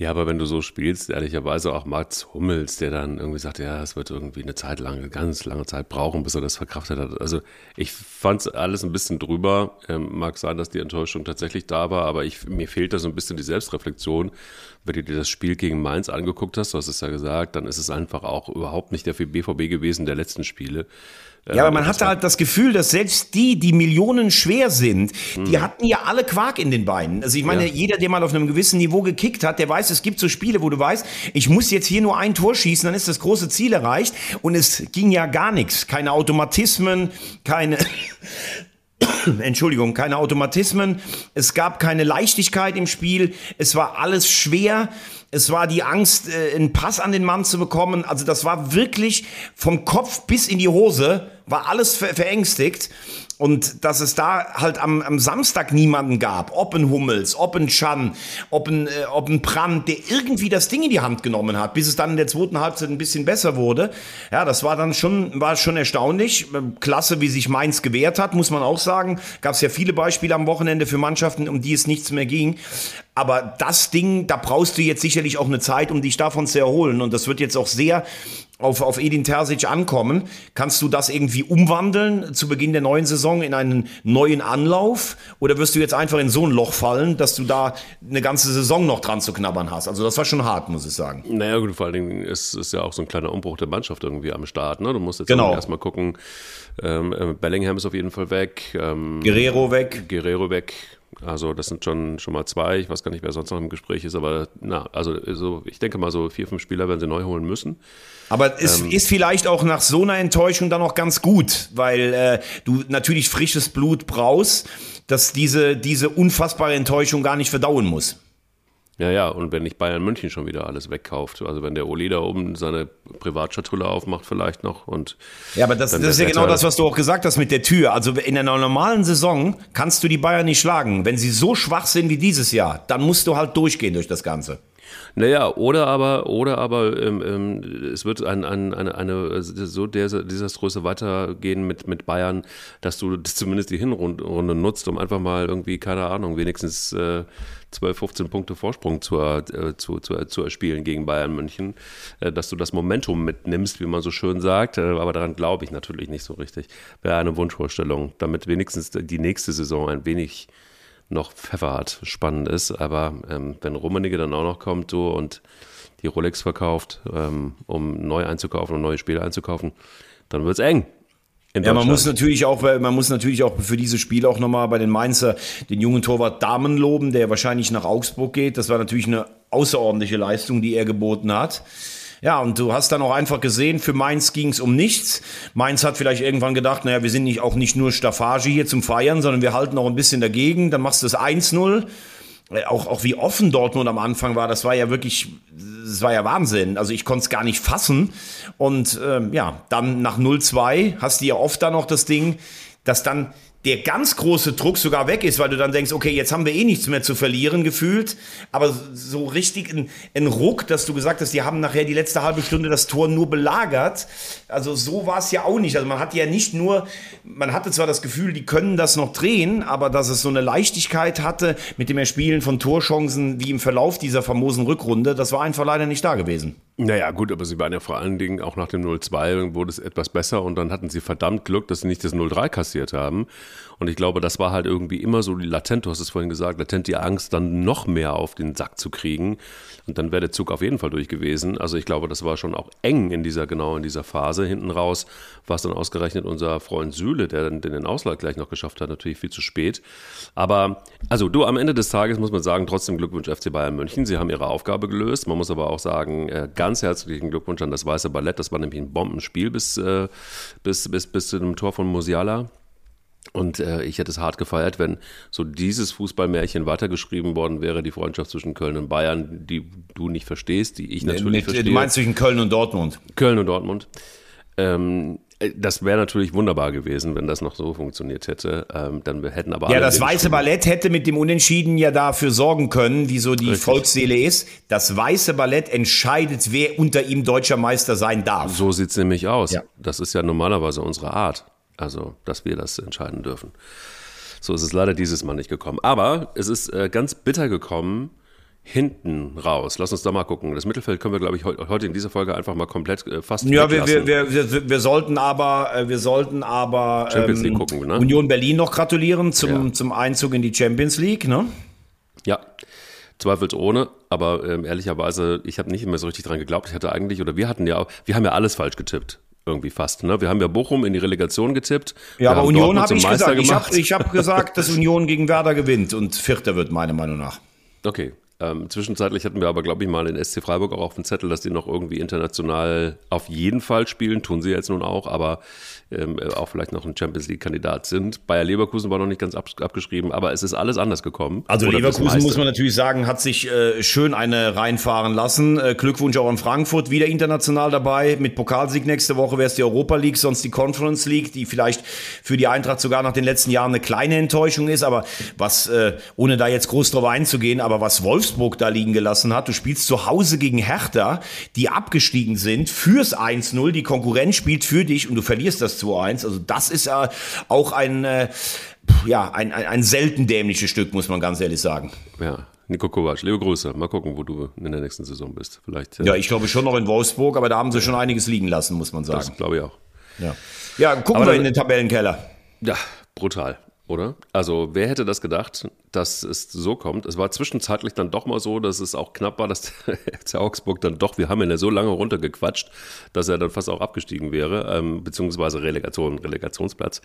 [SPEAKER 1] Ja, aber wenn du so spielst, ehrlicherweise auch Mats Hummels, der dann irgendwie sagt, ja, es wird irgendwie eine Zeit lang, eine ganz lange Zeit brauchen, bis er das verkraftet hat. Also ich fand es alles ein bisschen drüber. Ähm, mag sein, dass die Enttäuschung tatsächlich da war, aber ich, mir fehlt da so ein bisschen die Selbstreflexion. Wenn du dir das Spiel gegen Mainz angeguckt hast, du hast es ja gesagt, dann ist es einfach auch überhaupt nicht der BVB gewesen der letzten Spiele.
[SPEAKER 4] Ja, aber man hatte halt das Gefühl, dass selbst die, die Millionen schwer sind, die hm. hatten ja alle Quark in den Beinen. Also ich meine, ja. jeder, der mal auf einem gewissen Niveau gekickt hat, der weiß, es gibt so Spiele, wo du weißt, ich muss jetzt hier nur ein Tor schießen, dann ist das große Ziel erreicht. Und es ging ja gar nichts. Keine Automatismen, keine Entschuldigung, keine Automatismen, es gab keine Leichtigkeit im Spiel, es war alles schwer, es war die Angst, äh, einen Pass an den Mann zu bekommen, also das war wirklich vom Kopf bis in die Hose, war alles verängstigt und dass es da halt am, am Samstag niemanden gab, ob ein Hummels, ob ein Chan, ob ein, äh, ob ein Brand, der irgendwie das Ding in die Hand genommen hat, bis es dann in der zweiten Halbzeit ein bisschen besser wurde. Ja, das war dann schon, war schon erstaunlich. Klasse, wie sich Mainz gewehrt hat, muss man auch sagen. Gab es ja viele Beispiele am Wochenende für Mannschaften, um die es nichts mehr ging. Aber das Ding, da brauchst du jetzt sicherlich auch eine Zeit, um dich davon zu erholen. Und das wird jetzt auch sehr auf, auf Edin Terzic ankommen. Kannst du das irgendwie umwandeln zu Beginn der neuen Saison in einen neuen Anlauf? Oder wirst du jetzt einfach in so ein Loch fallen, dass du da eine ganze Saison noch dran zu knabbern hast? Also das war schon hart, muss ich sagen.
[SPEAKER 1] Naja, gut, vor allen Dingen ist es ja auch so ein kleiner Umbruch der Mannschaft irgendwie am Start. Ne? Du musst jetzt
[SPEAKER 4] Genau.
[SPEAKER 1] erstmal gucken. Ähm, äh, Bellingham ist auf jeden Fall weg. Ähm,
[SPEAKER 4] Guerrero weg.
[SPEAKER 1] Guerrero weg. Also das sind schon, schon mal zwei. Ich weiß gar nicht, wer sonst noch im Gespräch ist, aber na, also so, ich denke mal so vier, fünf Spieler werden sie neu holen müssen.
[SPEAKER 4] Aber es
[SPEAKER 1] Ähm.
[SPEAKER 4] ist vielleicht auch nach so einer Enttäuschung dann auch ganz gut, weil äh, du natürlich frisches Blut brauchst, dass diese, diese unfassbare Enttäuschung gar nicht verdauen muss.
[SPEAKER 1] Ja, ja, und wenn nicht Bayern München schon wieder alles wegkauft, also wenn der Oli da oben seine Privatschatulle aufmacht vielleicht noch und
[SPEAKER 4] Ja, aber das, das ist ja genau das, was du auch gesagt hast mit der Tür. Also in einer normalen Saison kannst du die Bayern nicht schlagen. Wenn sie so schwach sind wie dieses Jahr, dann musst du halt durchgehen durch das Ganze.
[SPEAKER 1] Naja, oder aber, oder aber ähm, ähm, es wird ein, ein, eine, eine so des- desaströse weitergehen mit, mit Bayern, dass du zumindest die Hinrunde nutzt, um einfach mal irgendwie, keine Ahnung, wenigstens äh, 12, 15 Punkte Vorsprung zu, äh, zu, zu, zu erspielen gegen Bayern München, äh, dass du das Momentum mitnimmst, wie man so schön sagt, äh, aber daran glaube ich natürlich nicht so richtig. Wäre eine Wunschvorstellung, damit wenigstens die nächste Saison ein wenig noch Pfeffer hat, spannend ist. Aber ähm, wenn Rummenigge dann auch noch kommt so, und die Rolex verkauft, ähm, um neu einzukaufen und neue Spiele einzukaufen, dann wird's eng.
[SPEAKER 4] Ja, man muss natürlich auch, man muss natürlich auch für dieses Spiel auch nochmal bei den Mainzer den jungen Torwart Damen loben, der wahrscheinlich nach Augsburg geht. Das war natürlich eine außerordentliche Leistung, die er geboten hat. Ja, und du hast dann auch einfach gesehen, für Mainz ging es um nichts. Mainz hat vielleicht irgendwann gedacht, naja, wir sind nicht, auch nicht nur Staffage hier zum Feiern, sondern wir halten auch ein bisschen dagegen. Dann machst du das 1-0. Äh, Auch, auch wie offen Dortmund am Anfang war, das war ja wirklich, das war ja Wahnsinn. Also ich konnte es gar nicht fassen. Und ähm, ja, dann nach 0-2 hast du ja oft dann noch das Ding, dass dann der ganz große Druck sogar weg ist, weil du dann denkst, okay, jetzt haben wir eh nichts mehr zu verlieren gefühlt. Aber so richtig ein, ein Ruck, dass du gesagt hast, die haben nachher die letzte halbe Stunde das Tor nur belagert. Also so war es ja auch nicht. Also man hat ja nicht nur, man hatte zwar das Gefühl, die können das noch drehen, aber dass es so eine Leichtigkeit hatte mit dem Erspielen von Torchancen wie im Verlauf dieser famosen Rückrunde, das war einfach leider nicht da gewesen.
[SPEAKER 1] Naja, gut, aber sie waren ja vor allen Dingen auch nach dem 0-2 wurde es etwas besser und dann hatten sie verdammt Glück, dass sie nicht das 0-3 kassiert haben. Und ich glaube, das war halt irgendwie immer so die latent, du hast es vorhin gesagt, latent die Angst, dann noch mehr auf den Sack zu kriegen. Und dann wäre der Zug auf jeden Fall durch gewesen. Also ich glaube, das war schon auch eng in dieser, genau in dieser Phase. Hinten raus war es dann ausgerechnet unser Freund Süle, der dann den Ausgleich gleich noch geschafft hat, natürlich viel zu spät. Aber, also du, am Ende des Tages muss man sagen, trotzdem Glückwunsch FC Bayern München. Sie haben ihre Aufgabe gelöst. Man muss aber auch sagen, äh, ganz herzlichen Glückwunsch an das Weiße Ballett. Das war nämlich ein Bombenspiel bis, äh, bis, bis, bis zu dem Tor von Musiala. Und äh, ich hätte es hart gefeiert, wenn so dieses Fußballmärchen weitergeschrieben worden wäre, die Freundschaft zwischen Köln und Bayern, die du nicht verstehst, die ich natürlich
[SPEAKER 4] Mit,
[SPEAKER 1] verstehe.
[SPEAKER 4] du meinst zwischen Köln und Dortmund?
[SPEAKER 1] Köln und Dortmund. Ähm, äh, das wäre natürlich wunderbar gewesen, wenn das noch so funktioniert hätte. Ähm, dann hätten aber
[SPEAKER 4] Ja, das Weiße Ballett hätte mit dem Unentschieden ja dafür sorgen können, wie so die
[SPEAKER 1] Richtig.
[SPEAKER 4] Volksseele ist. Das Weiße Ballett entscheidet, wer unter ihm deutscher Meister sein darf.
[SPEAKER 1] So sieht's nämlich aus.
[SPEAKER 4] Ja.
[SPEAKER 1] Das ist ja normalerweise unsere Art. Also, dass wir das entscheiden dürfen. So ist es leider dieses Mal nicht gekommen. Aber es ist äh, ganz bitter gekommen hinten raus. Lass uns da mal gucken. Das Mittelfeld können wir, glaube ich, heu- heute in dieser Folge einfach mal komplett äh, fast
[SPEAKER 4] Ja, wir, wir, wir, wir, sollten aber, äh, wir sollten aber ähm,
[SPEAKER 1] Champions League gucken, ne?
[SPEAKER 4] Union Berlin noch gratulieren zum,
[SPEAKER 1] Ja.
[SPEAKER 4] zum Einzug in die Champions League. Ne?
[SPEAKER 1] Ja, zweifelsohne, aber ähm, ehrlicherweise, ich habe nicht mehr so richtig dran geglaubt. Ich hatte eigentlich, oder wir hatten ja, wir haben ja alles falsch getippt. Irgendwie fast. Ne? Wir haben ja Bochum in die Relegation getippt.
[SPEAKER 4] Ja, aber Union habe ich
[SPEAKER 1] Meister
[SPEAKER 4] gesagt. Ich
[SPEAKER 1] gemacht.
[SPEAKER 4] habe ich hab gesagt, dass Union gegen Werder gewinnt und Vierter wird, meiner Meinung nach.
[SPEAKER 1] Okay. Ähm, zwischenzeitlich hatten wir aber, glaube ich, mal den SC Freiburg auch auf dem Zettel, dass die noch irgendwie international auf jeden Fall spielen. Tun sie jetzt nun auch, aber ähm, äh, auch vielleicht noch ein Champions League-Kandidat sind. Bayer Leverkusen war noch nicht ganz ab, abgeschrieben, aber es ist alles anders gekommen.
[SPEAKER 4] Also
[SPEAKER 1] Oder
[SPEAKER 4] Leverkusen muss man natürlich sagen, hat sich äh, schön eine reinfahren lassen. Äh, Glückwunsch auch an Frankfurt, wieder international dabei. Mit Pokalsieg nächste Woche wäre es die Europa League, sonst die Conference League, die vielleicht für die Eintracht sogar nach den letzten Jahren eine kleine Enttäuschung ist. Aber was, äh, ohne da jetzt groß drauf einzugehen, aber was Wolfsburg da liegen gelassen hat, du spielst zu Hause gegen Hertha, die abgestiegen sind, fürs 1-0, die Konkurrenz spielt für dich und du verlierst das 2-1. Also das ist äh, auch ein, äh, ja, ein, ein, ein selten dämliches Stück, muss man ganz ehrlich sagen.
[SPEAKER 1] Ja, Nico Kovac, liebe Grüße. Mal gucken, wo du in der nächsten Saison bist. Vielleicht. äh,
[SPEAKER 4] Ja, ich glaube schon noch in Wolfsburg, aber da haben sie schon einiges liegen lassen, muss man
[SPEAKER 1] das
[SPEAKER 4] sagen.
[SPEAKER 1] glaube ich auch.
[SPEAKER 4] Ja, ja gucken
[SPEAKER 1] Aber
[SPEAKER 4] wir
[SPEAKER 1] dann-
[SPEAKER 4] in den Tabellenkeller.
[SPEAKER 1] Ja, brutal, oder? Also, wer hätte das gedacht, dass es so kommt? Es war zwischenzeitlich dann doch mal so, dass es auch knapp war, dass der FC Augsburg dann doch, wir haben ihn ja so lange runtergequatscht, dass er dann fast auch abgestiegen wäre, ähm, beziehungsweise Relegation, Relegationsplatz.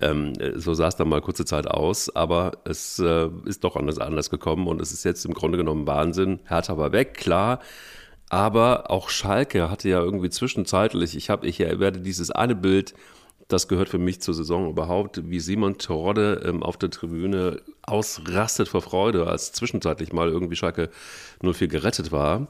[SPEAKER 1] Ähm, so sah es dann mal kurze Zeit aus, aber es äh, ist doch anders, anders gekommen und es ist jetzt im Grunde genommen Wahnsinn. Hertha war weg, klar. Aber auch Schalke hatte ja irgendwie zwischenzeitlich, ich habe, ich werde dieses eine Bild, das gehört für mich zur Saison überhaupt, wie Simon Terodde ähm, auf der Tribüne ausrastet vor Freude, als zwischenzeitlich mal irgendwie Schalke 04 gerettet war.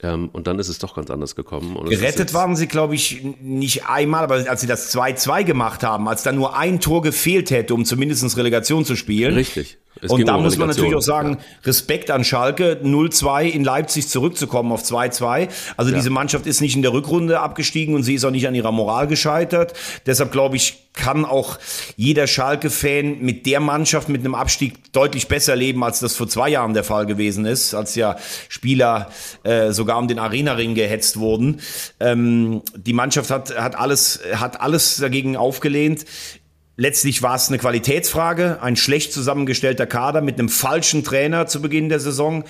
[SPEAKER 1] Ähm, und dann ist es doch ganz anders gekommen. Und
[SPEAKER 4] Gerettet waren sie, glaube ich, nicht einmal, aber als sie das 2-2 gemacht haben, als dann nur ein Tor gefehlt hätte, um zumindest Relegation zu spielen.
[SPEAKER 1] Richtig. Es
[SPEAKER 4] Und da
[SPEAKER 1] um
[SPEAKER 4] muss man natürlich auch sagen, Respekt an Schalke, 0-2 in Leipzig zurückzukommen auf 2-2. Also diese Mannschaft ist nicht in der Rückrunde abgestiegen und sie ist auch nicht an ihrer Moral gescheitert. Deshalb glaube ich, kann auch jeder Schalke-Fan mit der Mannschaft mit einem Abstieg deutlich besser leben, als das vor zwei Jahren der Fall gewesen ist, als ja Spieler äh, sogar um den Arena-Ring gehetzt wurden. Ähm, die Mannschaft hat, hat, alles, hat alles dagegen aufgelehnt. Letztlich war es eine Qualitätsfrage, ein schlecht zusammengestellter Kader mit einem falschen Trainer zu Beginn der Saison,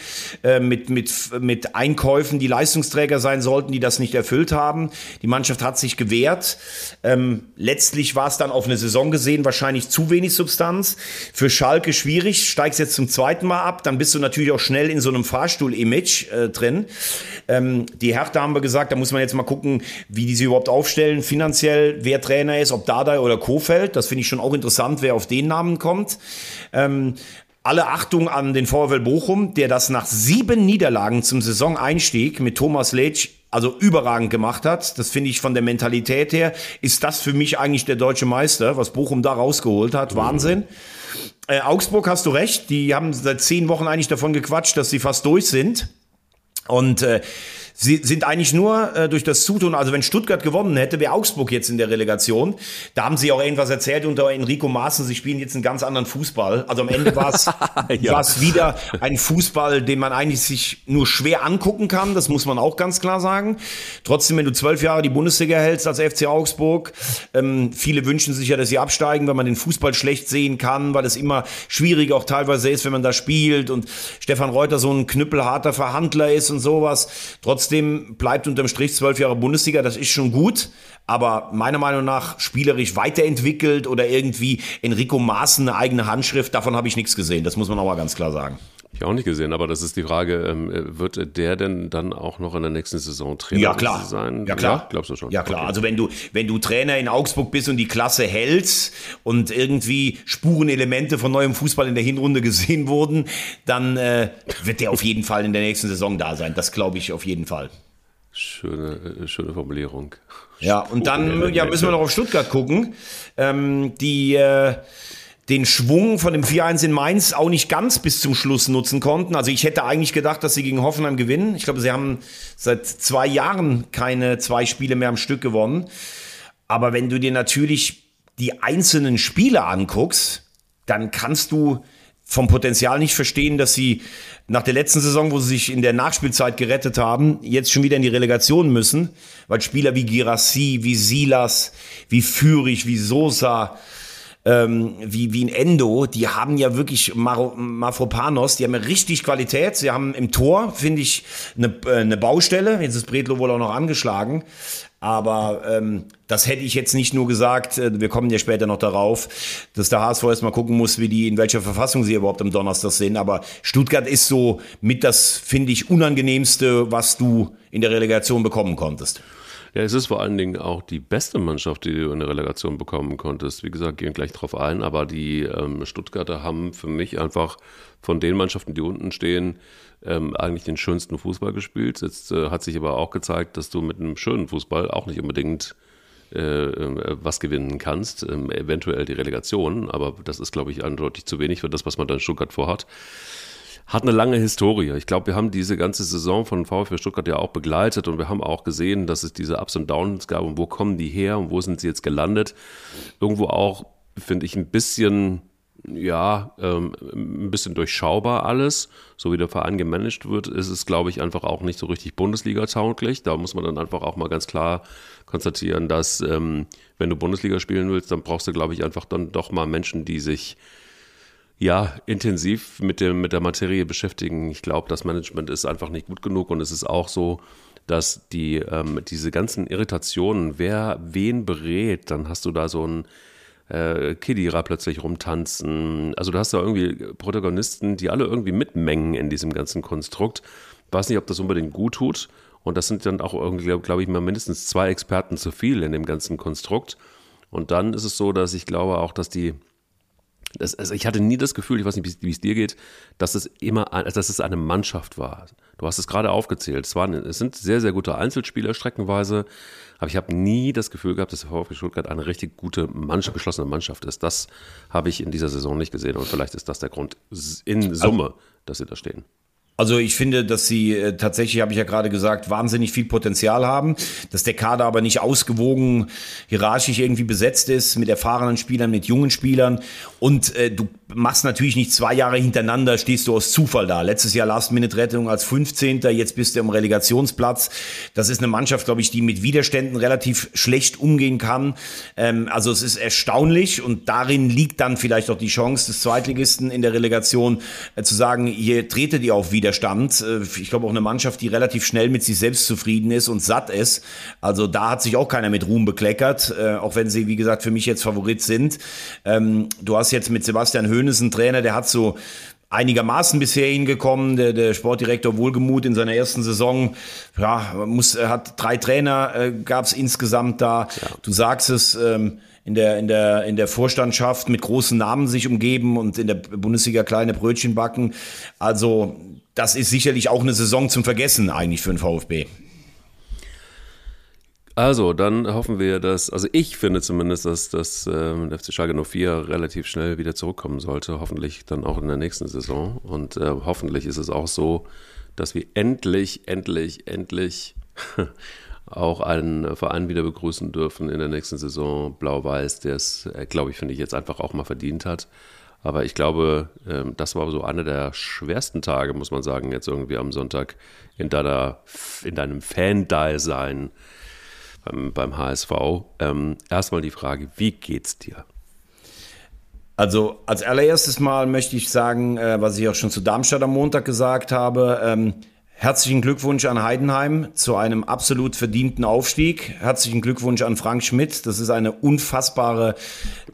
[SPEAKER 4] äh, mit, mit, mit Einkäufen, die Leistungsträger sein sollten, die das nicht erfüllt haben. Die Mannschaft hat sich gewehrt. Ähm, letztlich war es dann auf eine Saison gesehen wahrscheinlich zu wenig Substanz. Für Schalke schwierig, steigst jetzt zum zweiten Mal ab, dann bist du natürlich auch schnell in so einem Fahrstuhl-Image äh, drin. Ähm, die Hertha haben wir gesagt, da muss man jetzt mal gucken, wie die sie überhaupt aufstellen, finanziell, wer Trainer ist, ob Dardai oder Kofeld. Das finde ich schon auch interessant, wer auf den Namen kommt. Ähm, alle Achtung an den VfL Bochum, der das nach sieben Niederlagen zum Saisoneinstieg mit Thomas Letsch also überragend gemacht hat. Das finde ich von der Mentalität her, ist das für mich eigentlich der deutsche Meister, was Bochum da rausgeholt hat. Wahnsinn. Äh, Augsburg hast du recht, die haben seit zehn Wochen eigentlich davon gequatscht, dass sie fast durch sind. Und äh, sie sind eigentlich nur äh, durch das Zutun, also wenn Stuttgart gewonnen hätte, wäre Augsburg jetzt in der Relegation. Da haben sie auch irgendwas erzählt unter Enrico Maaßen, sie spielen jetzt einen ganz anderen Fußball. Also am Ende war es
[SPEAKER 1] Ja.
[SPEAKER 4] wieder ein Fußball, den man eigentlich sich nur schwer angucken kann, das muss man auch ganz klar sagen. Trotzdem, wenn du zwölf Jahre die Bundesliga hältst als FC Augsburg, ähm, viele wünschen sich ja, dass sie absteigen, weil man den Fußball schlecht sehen kann, weil es immer schwierig auch teilweise ist, wenn man da spielt und Stefan Reuter so ein knüppelharter Verhandler ist und sowas. Trotzdem bleibt unterm Strich zwölf Jahre Bundesliga, das ist schon gut. Aber meiner Meinung nach spielerisch weiterentwickelt oder irgendwie Enrico Maaßen eine eigene Handschrift, davon habe ich nichts gesehen. Das muss man auch mal ganz klar sagen.
[SPEAKER 1] Ich auch nicht gesehen, aber das ist die Frage, ähm, wird der denn dann auch noch in der nächsten Saison Trainer
[SPEAKER 4] Ja, klar.
[SPEAKER 1] sein?
[SPEAKER 4] Ja, klar.
[SPEAKER 1] glaubst du schon?
[SPEAKER 4] Ja, klar.
[SPEAKER 1] Okay.
[SPEAKER 4] Also wenn du, wenn du Trainer in Augsburg bist und die Klasse hältst und irgendwie Spurenelemente von neuem Fußball in der Hinrunde gesehen wurden, dann äh, wird der auf jeden Fall in der nächsten Saison da sein. Das glaube ich auf jeden Fall.
[SPEAKER 1] Schöne, äh, schöne Formulierung.
[SPEAKER 4] Ja, und dann ja, müssen wir noch auf Stuttgart gucken, ähm, die äh, den Schwung von dem 4-1 in Mainz auch nicht ganz bis zum Schluss nutzen konnten. Also ich hätte eigentlich gedacht, dass sie gegen Hoffenheim gewinnen. Ich glaube, sie haben seit zwei Jahren keine zwei Spiele mehr am Stück gewonnen. Aber wenn du dir natürlich die einzelnen Spiele anguckst, dann kannst du vom Potenzial nicht verstehen, dass sie nach der letzten Saison, wo sie sich in der Nachspielzeit gerettet haben, jetzt schon wieder in die Relegation müssen, weil Spieler wie Girassi, wie Silas, wie Fürich, wie Sosa, ähm, wie, wie ein Endo, die haben ja wirklich Maro, Mafropanos, die haben ja richtig Qualität. Sie haben im Tor, finde ich, eine, äh, eine Baustelle. Jetzt ist Bredlo wohl auch noch angeschlagen. Aber ähm, das hätte ich jetzt nicht nur gesagt, äh, wir kommen ja später noch darauf, dass der HSV erstmal gucken muss, wie die, in welcher Verfassung sie überhaupt am Donnerstag sind. Aber Stuttgart ist so mit das, finde ich, unangenehmste, was du in der Relegation bekommen konntest.
[SPEAKER 1] Ja, es ist vor allen Dingen auch die beste Mannschaft, die du in der Relegation bekommen konntest. Wie gesagt, gehen gleich drauf ein, aber die ähm, Stuttgarter haben für mich einfach von den Mannschaften, die unten stehen, ähm, eigentlich den schönsten Fußball gespielt. Jetzt äh, hat sich aber auch gezeigt, dass du mit einem schönen Fußball auch nicht unbedingt äh, äh, was gewinnen kannst, ähm, eventuell die Relegation, aber das ist, glaube ich, eindeutig zu wenig für das, was man dann in Stuttgart vorhat. Hat eine lange Historie. Ich glaube, wir haben diese ganze Saison von VfB Stuttgart ja auch begleitet und wir haben auch gesehen, dass es diese Ups und Downs gab und wo kommen die her und wo sind sie jetzt gelandet. Irgendwo auch, finde ich, ein bisschen ja, ähm, ein bisschen durchschaubar alles. So wie der Verein gemanagt wird, ist es, glaube ich, einfach auch nicht so richtig Bundesliga-tauglich. Da muss man dann einfach auch mal ganz klar konstatieren, dass ähm, wenn du Bundesliga spielen willst, dann brauchst du, glaube ich, einfach dann doch mal Menschen, die sich ja, intensiv mit, dem, mit der Materie beschäftigen. Ich glaube, das Management ist einfach nicht gut genug und es ist auch so, dass die, ähm, diese ganzen Irritationen, wer wen berät, dann hast du da so ein äh, Kidira plötzlich rumtanzen. Also du hast da irgendwie Protagonisten, die alle irgendwie mitmengen in diesem ganzen Konstrukt. Weiß nicht, ob das unbedingt gut tut. Und das sind dann auch irgendwie, glaube glaub ich, mal mindestens zwei Experten zu viel in dem ganzen Konstrukt. Und dann ist es so, dass ich glaube auch, dass die das, also ich hatte nie das Gefühl, ich weiß nicht, wie es dir geht, dass es immer, dass es eine Mannschaft war. Du hast es gerade aufgezählt. Es, waren, es sind sehr, sehr gute Einzelspieler streckenweise, aber ich habe nie das Gefühl gehabt, dass der VfB Stuttgart eine richtig gute Mannschaft, geschlossene Mannschaft ist. Das habe ich in dieser Saison nicht gesehen und vielleicht ist das der Grund in Summe, dass sie da stehen.
[SPEAKER 4] Also ich finde, dass sie äh, tatsächlich, habe ich ja gerade gesagt, wahnsinnig viel Potenzial haben, dass der Kader aber nicht ausgewogen hierarchisch irgendwie besetzt ist mit erfahrenen Spielern, mit jungen Spielern. Und äh, du machst natürlich nicht zwei Jahre hintereinander, stehst du aus Zufall da. Letztes Jahr Last-Minute-Rettung als 15. Jetzt bist du im Relegationsplatz. Das ist eine Mannschaft, glaube ich, die mit Widerständen relativ schlecht umgehen kann. Ähm, also es ist erstaunlich und darin liegt dann vielleicht auch die Chance des Zweitligisten in der Relegation äh, zu sagen, hier tretet ihr auf Widerstand. Äh, ich glaube auch eine Mannschaft, die relativ schnell mit sich selbst zufrieden ist und satt ist. Also da hat sich auch keiner mit Ruhm bekleckert, äh, auch wenn sie, wie gesagt, für mich jetzt Favorit sind. Ähm, du hast jetzt mit Sebastian Hoeneß einen Trainer, der hat so einigermaßen bisher hingekommen. Der, der Sportdirektor Wohlgemuth in seiner ersten Saison, ja, muss, hat drei Trainer, äh, gab es insgesamt da. Ja. Du sagst es, ähm, in der, in der, in der Vorstandschaft mit großen Namen sich umgeben und in der Bundesliga kleine Brötchen backen. Also das ist sicherlich auch eine Saison zum Vergessen eigentlich für den VfB.
[SPEAKER 1] Also, dann hoffen wir, dass, also ich finde zumindest, dass das ähm, FC Schalke 04 relativ schnell wieder zurückkommen sollte. Hoffentlich dann auch in der nächsten Saison. Und äh, hoffentlich ist es auch so, dass wir endlich, endlich, endlich auch einen Verein wieder begrüßen dürfen in der nächsten Saison, Blau-Weiß, der es, äh, glaube ich, finde ich, jetzt einfach auch mal verdient hat. Aber ich glaube, ähm, das war so einer der schwersten Tage, muss man sagen, jetzt irgendwie am Sonntag in, deiner, in deinem Fan-Dasein beim, beim HSV. Ähm, erstmal die Frage, wie geht's dir?
[SPEAKER 4] Also als allererstes Mal möchte ich sagen, äh, was ich auch schon zu Darmstadt am Montag gesagt habe, ähm, Herzlichen Glückwunsch an Heidenheim zu einem absolut verdienten Aufstieg. Herzlichen Glückwunsch an Frank Schmidt. Das ist eine unfassbare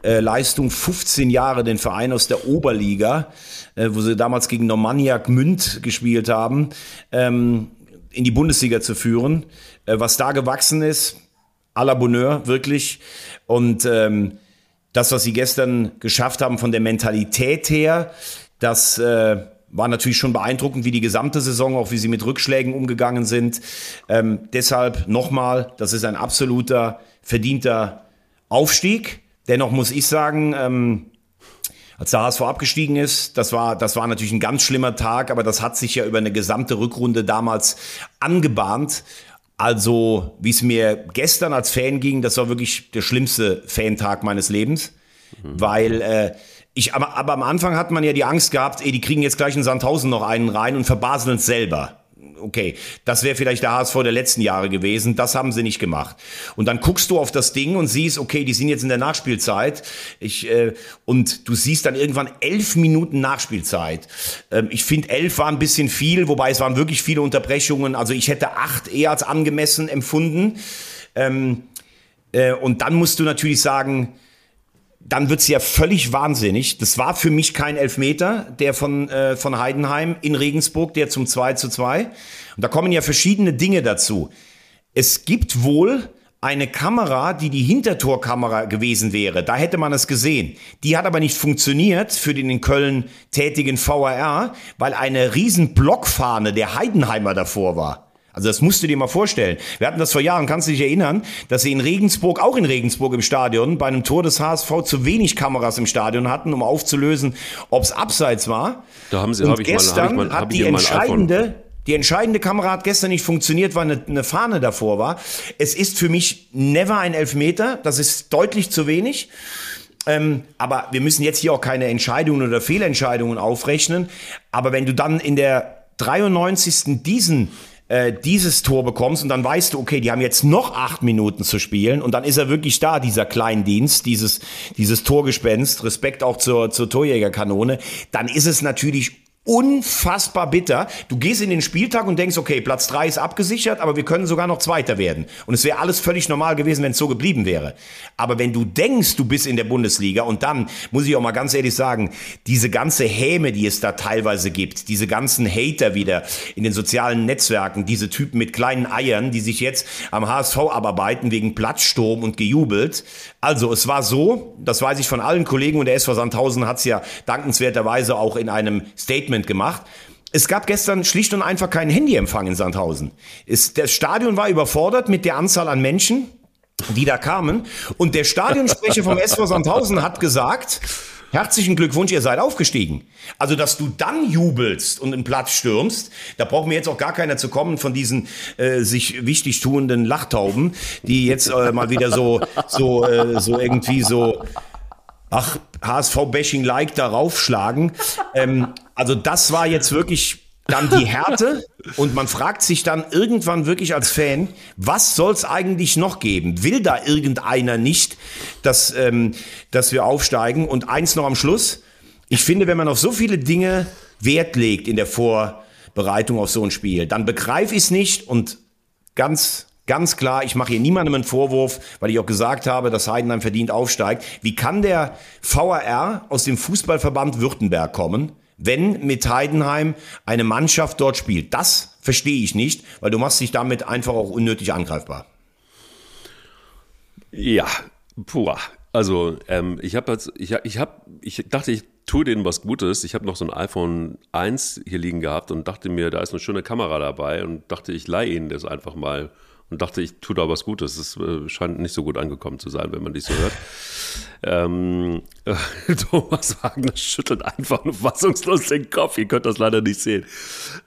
[SPEAKER 4] äh, Leistung. 15 Jahre den Verein aus der Oberliga, äh, wo sie damals gegen Normanniak Münd gespielt haben, ähm, in die Bundesliga zu führen. Äh, was da gewachsen ist, à la Bonheur, wirklich. Und ähm, das, was sie gestern geschafft haben von der Mentalität her, das... Äh, war natürlich schon beeindruckend, wie die gesamte Saison, auch wie sie mit Rückschlägen umgegangen sind. Ähm, deshalb nochmal, das ist ein absoluter verdienter Aufstieg. Dennoch muss ich sagen, ähm, als der HSV abgestiegen ist, das war, das war natürlich ein ganz schlimmer Tag, aber das hat sich ja über eine gesamte Rückrunde damals angebahnt. Also, wie es mir gestern als Fan ging, das war wirklich der schlimmste Fantag meines Lebens, mhm. weil äh, ich, aber, aber am Anfang hat man ja die Angst gehabt, ey, die kriegen jetzt gleich in Sandhausen noch einen rein und verbaseln es selber. Okay, das wäre vielleicht der HSV der letzten Jahre gewesen. Das haben sie nicht gemacht. Und dann guckst du auf das Ding und siehst, okay, die sind jetzt in der Nachspielzeit. Ich, äh, und du siehst dann irgendwann elf Minuten Nachspielzeit. Ähm, ich finde, elf war ein bisschen viel, wobei es waren wirklich viele Unterbrechungen. Also ich hätte acht eher als angemessen empfunden. Ähm, äh, und dann musst du natürlich sagen, dann wird's ja völlig wahnsinnig. Das war für mich kein Elfmeter, der von, äh, von Heidenheim in Regensburg, der zum 2 zu 2. Und da kommen ja verschiedene Dinge dazu. Es gibt wohl eine Kamera, die die Hintertorkamera gewesen wäre. Da hätte man es gesehen. Die hat aber nicht funktioniert für den in Köln tätigen VAR, weil eine riesen Blockfahne der Heidenheimer davor war. Also das musst du dir mal vorstellen. Wir hatten das vor Jahren, kannst du dich erinnern, dass sie in Regensburg, auch in Regensburg im Stadion, bei einem Tor des HSV zu wenig Kameras im Stadion hatten, um aufzulösen, ob es abseits war.
[SPEAKER 1] Da haben sie,
[SPEAKER 4] Und hab gestern mal, hab mal, hat die entscheidende, die entscheidende Kamera hat gestern nicht funktioniert, weil eine, eine Fahne davor war. Es ist für mich never ein Elfmeter. Das ist deutlich zu wenig. Ähm, aber wir müssen jetzt hier auch keine Entscheidungen oder Fehlentscheidungen aufrechnen. Aber wenn du dann in der 93. diesen äh, dieses Tor bekommst und dann weißt du, okay, die haben jetzt noch acht Minuten zu spielen und dann ist er wirklich da, dieser Kleindienst, dieses, dieses Torgespenst, Respekt auch zur, zur Torjägerkanone, dann ist es natürlich unfassbar bitter. Du gehst in den Spieltag und denkst, okay, Platz drei ist abgesichert, aber wir können sogar noch Zweiter werden. Und es wäre alles völlig normal gewesen, wenn es so geblieben wäre. Aber wenn du denkst, du bist in der Bundesliga und dann, muss ich auch mal ganz ehrlich sagen, diese ganze Häme, die es da teilweise gibt, diese ganzen Hater wieder in den sozialen Netzwerken, diese Typen mit kleinen Eiern, die sich jetzt am HSV abarbeiten wegen Platzsturm und gejubelt. Also es war so, das weiß ich von allen Kollegen und der SV Sandhausen hat es ja dankenswerterweise auch in einem Statement Statement gemacht. Es gab gestern schlicht und einfach keinen Handyempfang in Sandhausen. Es, das Stadion war überfordert mit der Anzahl an Menschen, die da kamen. Und der Stadionsprecher vom SV Sandhausen hat gesagt, Herzlichen Glückwunsch, ihr seid aufgestiegen. Also, dass du dann jubelst und einen Platz stürmst, da braucht mir jetzt auch gar keiner zu kommen von diesen äh, sich wichtig tuenden Lachtauben, die jetzt äh, mal wieder so, so, äh, so irgendwie so ach, HSV-Bashing like darauf schlagen. Ähm, also das war jetzt wirklich dann die Härte und man fragt sich dann irgendwann wirklich als Fan, was soll es eigentlich noch geben? Will da irgendeiner nicht, dass, ähm, dass wir aufsteigen? Und eins noch am Schluss. Ich finde, wenn man auf so viele Dinge Wert legt in der Vorbereitung auf so ein Spiel, dann begreife ich es nicht und ganz Ganz klar, ich mache hier niemandem einen Vorwurf, weil ich auch gesagt habe, dass Heidenheim verdient aufsteigt. Wie kann der VRR aus dem Fußballverband Württemberg kommen, wenn mit Heidenheim eine Mannschaft dort spielt? Das verstehe ich nicht, weil du machst dich damit einfach auch unnötig angreifbar.
[SPEAKER 1] Ja, puh. Also ähm, ich habe ich, ich habe, ich dachte, ich tue denen was Gutes. Ich habe noch so ein iPhone 1 hier liegen gehabt und dachte mir, da ist eine schöne Kamera dabei und dachte, ich leihe ihnen das einfach mal und dachte, ich tue da was Gutes. Es äh, scheint nicht so gut angekommen zu sein, wenn man dich so hört. Ähm, äh, Thomas Wagner schüttelt einfach nur fassungslos den Kopf. Ihr könnt das leider nicht sehen.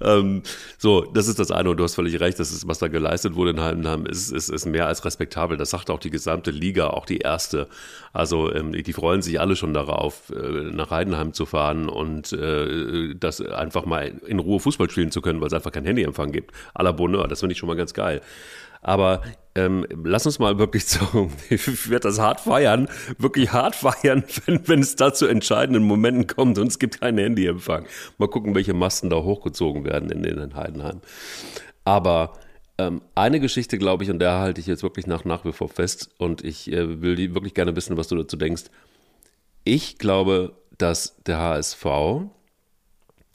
[SPEAKER 1] Ähm, so, das ist das eine und du hast völlig recht. Das ist, was da geleistet wurde in Heidenheim, ist, ist, ist mehr als respektabel. Das sagt auch die gesamte Liga, auch die erste. Also ähm, die freuen sich alle schon darauf, äh, nach Heidenheim zu fahren und äh, das einfach mal in Ruhe Fußball spielen zu können, weil es einfach kein Handyempfang gibt. À la Bonheur, das finde ich schon mal ganz geil. Aber ähm, lass uns mal wirklich so, ich werde das hart feiern, wirklich hart feiern, wenn, wenn es da zu entscheidenden Momenten kommt und es gibt keinen Handyempfang. Mal gucken, welche Masten da hochgezogen werden in den Heidenheim. Aber ähm, eine Geschichte, glaube ich, und der halte ich jetzt wirklich nach, nach wie vor fest und ich äh, will die wirklich gerne wissen, was du dazu denkst. Ich glaube, dass der HSV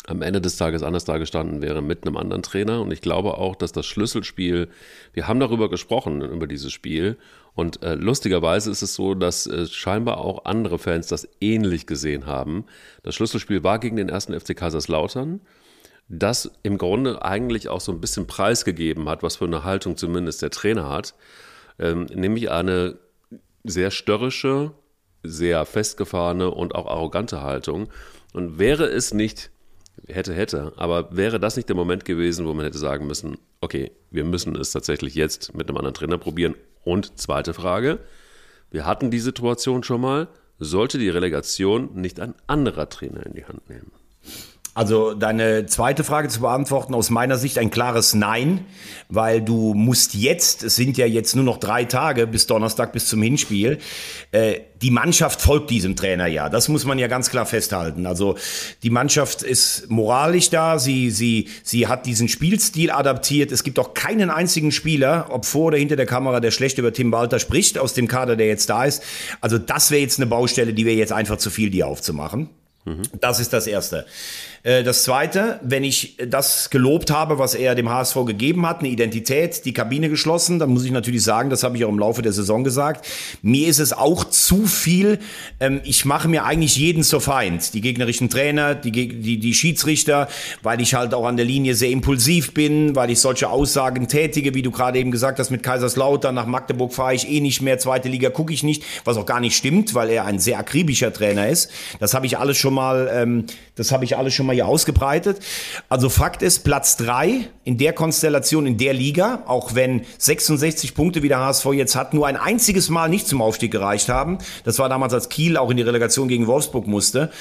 [SPEAKER 1] am Ende des Tages anders dargestanden wäre mit einem anderen Trainer. Und ich glaube auch, dass das Schlüsselspiel, wir haben darüber gesprochen, über dieses Spiel. Und äh, lustigerweise ist es so, dass äh, scheinbar auch andere Fans das ähnlich gesehen haben. Das Schlüsselspiel war gegen den ersten FC Kaiserslautern, das im Grunde eigentlich auch so ein bisschen preisgegeben hat, was für eine Haltung zumindest der Trainer hat. Ähm, nämlich eine sehr störrische, sehr festgefahrene und auch arrogante Haltung. Und wäre es nicht hätte, hätte. Aber wäre das nicht der Moment gewesen, wo man hätte sagen müssen, okay, wir müssen es tatsächlich jetzt mit einem anderen Trainer probieren? Und zweite Frage, wir hatten die Situation schon mal, sollte die Relegation nicht ein anderer Trainer in die Hand nehmen?
[SPEAKER 4] Also deine zweite Frage zu beantworten, aus meiner Sicht ein klares Nein, weil du musst jetzt, es sind ja jetzt nur noch drei Tage bis Donnerstag, bis zum Hinspiel, äh, die Mannschaft folgt diesem Trainer ja. Das muss man ja ganz klar festhalten. Also die Mannschaft ist moralisch da, sie, sie, sie hat diesen Spielstil adaptiert. Es gibt auch keinen einzigen Spieler, ob vor oder hinter der Kamera, der schlecht über Tim Walter spricht, aus dem Kader, der jetzt da ist. Also das wäre jetzt eine Baustelle, die wäre jetzt einfach zu viel, die aufzumachen. Mhm. Das ist das Erste. Äh, das Zweite, wenn ich das gelobt habe, was er dem HSV gegeben hat, eine Identität, die Kabine geschlossen, dann muss ich natürlich sagen, das habe ich auch im Laufe der Saison gesagt, mir ist es auch zu viel. Ähm, ich mache mir eigentlich jeden zur Feind. Die gegnerischen Trainer, die, die, die Schiedsrichter, weil ich halt auch an der Linie sehr impulsiv bin, weil ich solche Aussagen tätige, wie du gerade eben gesagt hast, mit Kaiserslautern, nach Magdeburg fahre ich eh nicht mehr, zweite Liga gucke ich nicht, was auch gar nicht stimmt, weil er ein sehr akribischer Trainer ist. Das habe ich alles schon mal, ähm, das habe ich alles schon mal mal hier ausgebreitet. Also Fakt ist, Platz drei in der Konstellation, in der Liga, auch wenn 66 Punkte wie der HSV jetzt hat, nur ein einziges Mal nicht zum Aufstieg gereicht haben. Das war damals, als Kiel auch in die Relegation gegen Wolfsburg musste.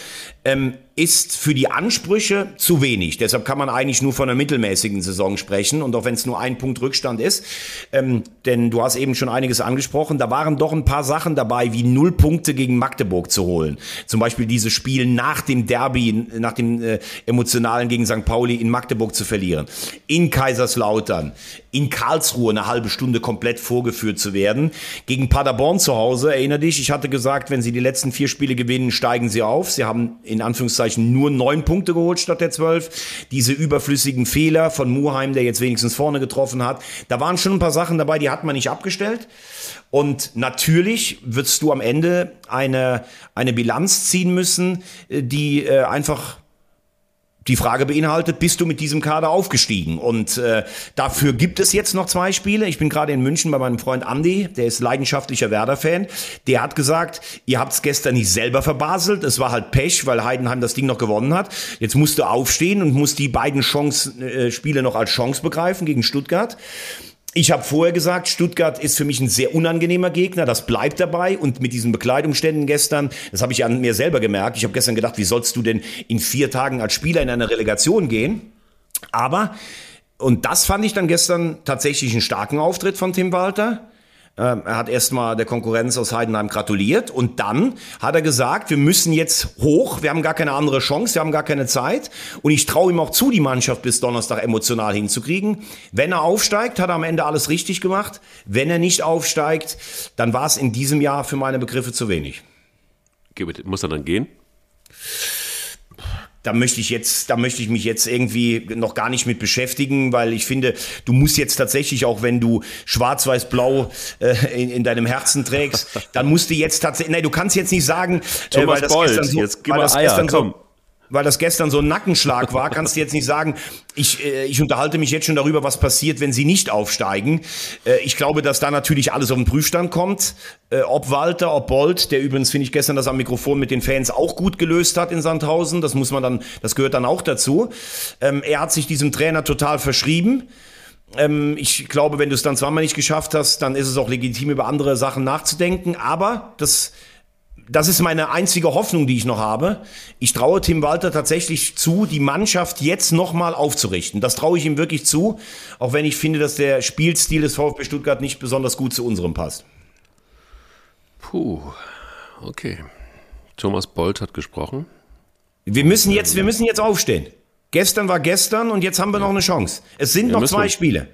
[SPEAKER 4] Ähm, ist für die Ansprüche zu wenig. Deshalb kann man eigentlich nur von einer mittelmäßigen Saison sprechen und auch wenn es nur ein Punkt Rückstand ist. Ähm, denn du hast eben schon einiges angesprochen, da waren doch ein paar Sachen dabei, wie null Punkte gegen Magdeburg zu holen. Zum Beispiel dieses Spiel nach dem Derby, nach dem äh, emotionalen gegen St. Pauli in Magdeburg zu verlieren. In Kaiserslautern, in Karlsruhe eine halbe Stunde komplett vorgeführt zu werden. Gegen Paderborn zu Hause, erinnere dich, ich hatte gesagt, wenn sie die letzten vier Spiele gewinnen, steigen sie auf. Sie haben in Anführungszeichen nur neun Punkte geholt statt der zwölf. Diese überflüssigen Fehler von Muheim, der jetzt wenigstens vorne getroffen hat, da waren schon ein paar Sachen dabei, die hat man nicht abgestellt. Und natürlich wirst du am Ende eine, eine Bilanz ziehen müssen, äh, die äh, einfach die Frage beinhaltet, bist du mit diesem Kader aufgestiegen? Und äh, dafür gibt es jetzt noch zwei Spiele. Ich bin gerade in München bei meinem Freund Andy, der ist leidenschaftlicher Werder-Fan. Der hat gesagt, ihr habt es gestern nicht selber verbaselt. Es war halt Pech, weil Heidenheim das Ding noch gewonnen hat. Jetzt musst du aufstehen und musst die beiden Chance, äh, Spiele noch als Chance begreifen gegen Stuttgart. Ich habe vorher gesagt, Stuttgart ist für mich ein sehr unangenehmer Gegner, das bleibt dabei. Und mit diesen Bekleidungsständen gestern, das habe ich an mir selber gemerkt. Ich habe gestern gedacht, wie sollst du denn in vier Tagen als Spieler in eine Relegation gehen? Aber, und das fand ich dann gestern tatsächlich einen starken Auftritt von Tim Walter. Ähm, er hat erstmal der Konkurrenz aus Heidenheim gratuliert und dann hat er gesagt, wir müssen jetzt hoch, wir haben gar keine andere Chance, wir haben gar keine Zeit und ich traue ihm auch zu, die Mannschaft bis Donnerstag emotional hinzukriegen. Wenn er aufsteigt, hat er am Ende alles richtig gemacht. Wenn er nicht aufsteigt, dann war es in diesem Jahr für meine Begriffe zu wenig.
[SPEAKER 1] Muss er dann gehen?
[SPEAKER 4] Da möchte ich jetzt, da möchte ich mich jetzt irgendwie noch gar nicht mit beschäftigen, weil ich finde, du musst jetzt tatsächlich, auch wenn du schwarz-weiß-blau äh, in, in deinem Herzen trägst, dann musst du jetzt tatsächlich, nein, du kannst jetzt nicht sagen,
[SPEAKER 1] Thomas
[SPEAKER 4] äh, weil das
[SPEAKER 1] Bolt,
[SPEAKER 4] gestern so,
[SPEAKER 1] jetzt gib mal
[SPEAKER 4] das
[SPEAKER 1] Eier,
[SPEAKER 4] gestern
[SPEAKER 1] komm.
[SPEAKER 4] so, weil das gestern so ein Nackenschlag war, kannst du jetzt nicht sagen, ich, äh, ich unterhalte mich jetzt schon darüber, was passiert, wenn sie nicht aufsteigen. Äh, ich glaube, dass da natürlich alles auf den Prüfstand kommt. Äh, ob Walter, ob Bolt, der übrigens, finde ich, gestern das am Mikrofon mit den Fans auch gut gelöst hat in Sandhausen. Das muss man dann, das gehört dann auch dazu. Ähm, er hat sich diesem Trainer total verschrieben. Ähm, ich glaube, wenn du es dann zweimal nicht geschafft hast, dann ist es auch legitim, über andere Sachen nachzudenken. Aber das, das ist meine einzige Hoffnung, die ich noch habe. Ich traue Tim Walter tatsächlich zu, die Mannschaft jetzt nochmal aufzurichten. Das traue ich ihm wirklich zu, auch wenn ich finde, dass der Spielstil des VfB Stuttgart nicht besonders gut zu unserem passt.
[SPEAKER 1] Puh, okay. Thomas Bolt hat gesprochen.
[SPEAKER 4] Wir müssen jetzt, wir müssen jetzt aufstehen. Gestern war gestern und jetzt haben wir noch eine Chance. Es sind
[SPEAKER 1] Ja,
[SPEAKER 4] noch zwei. Spiele.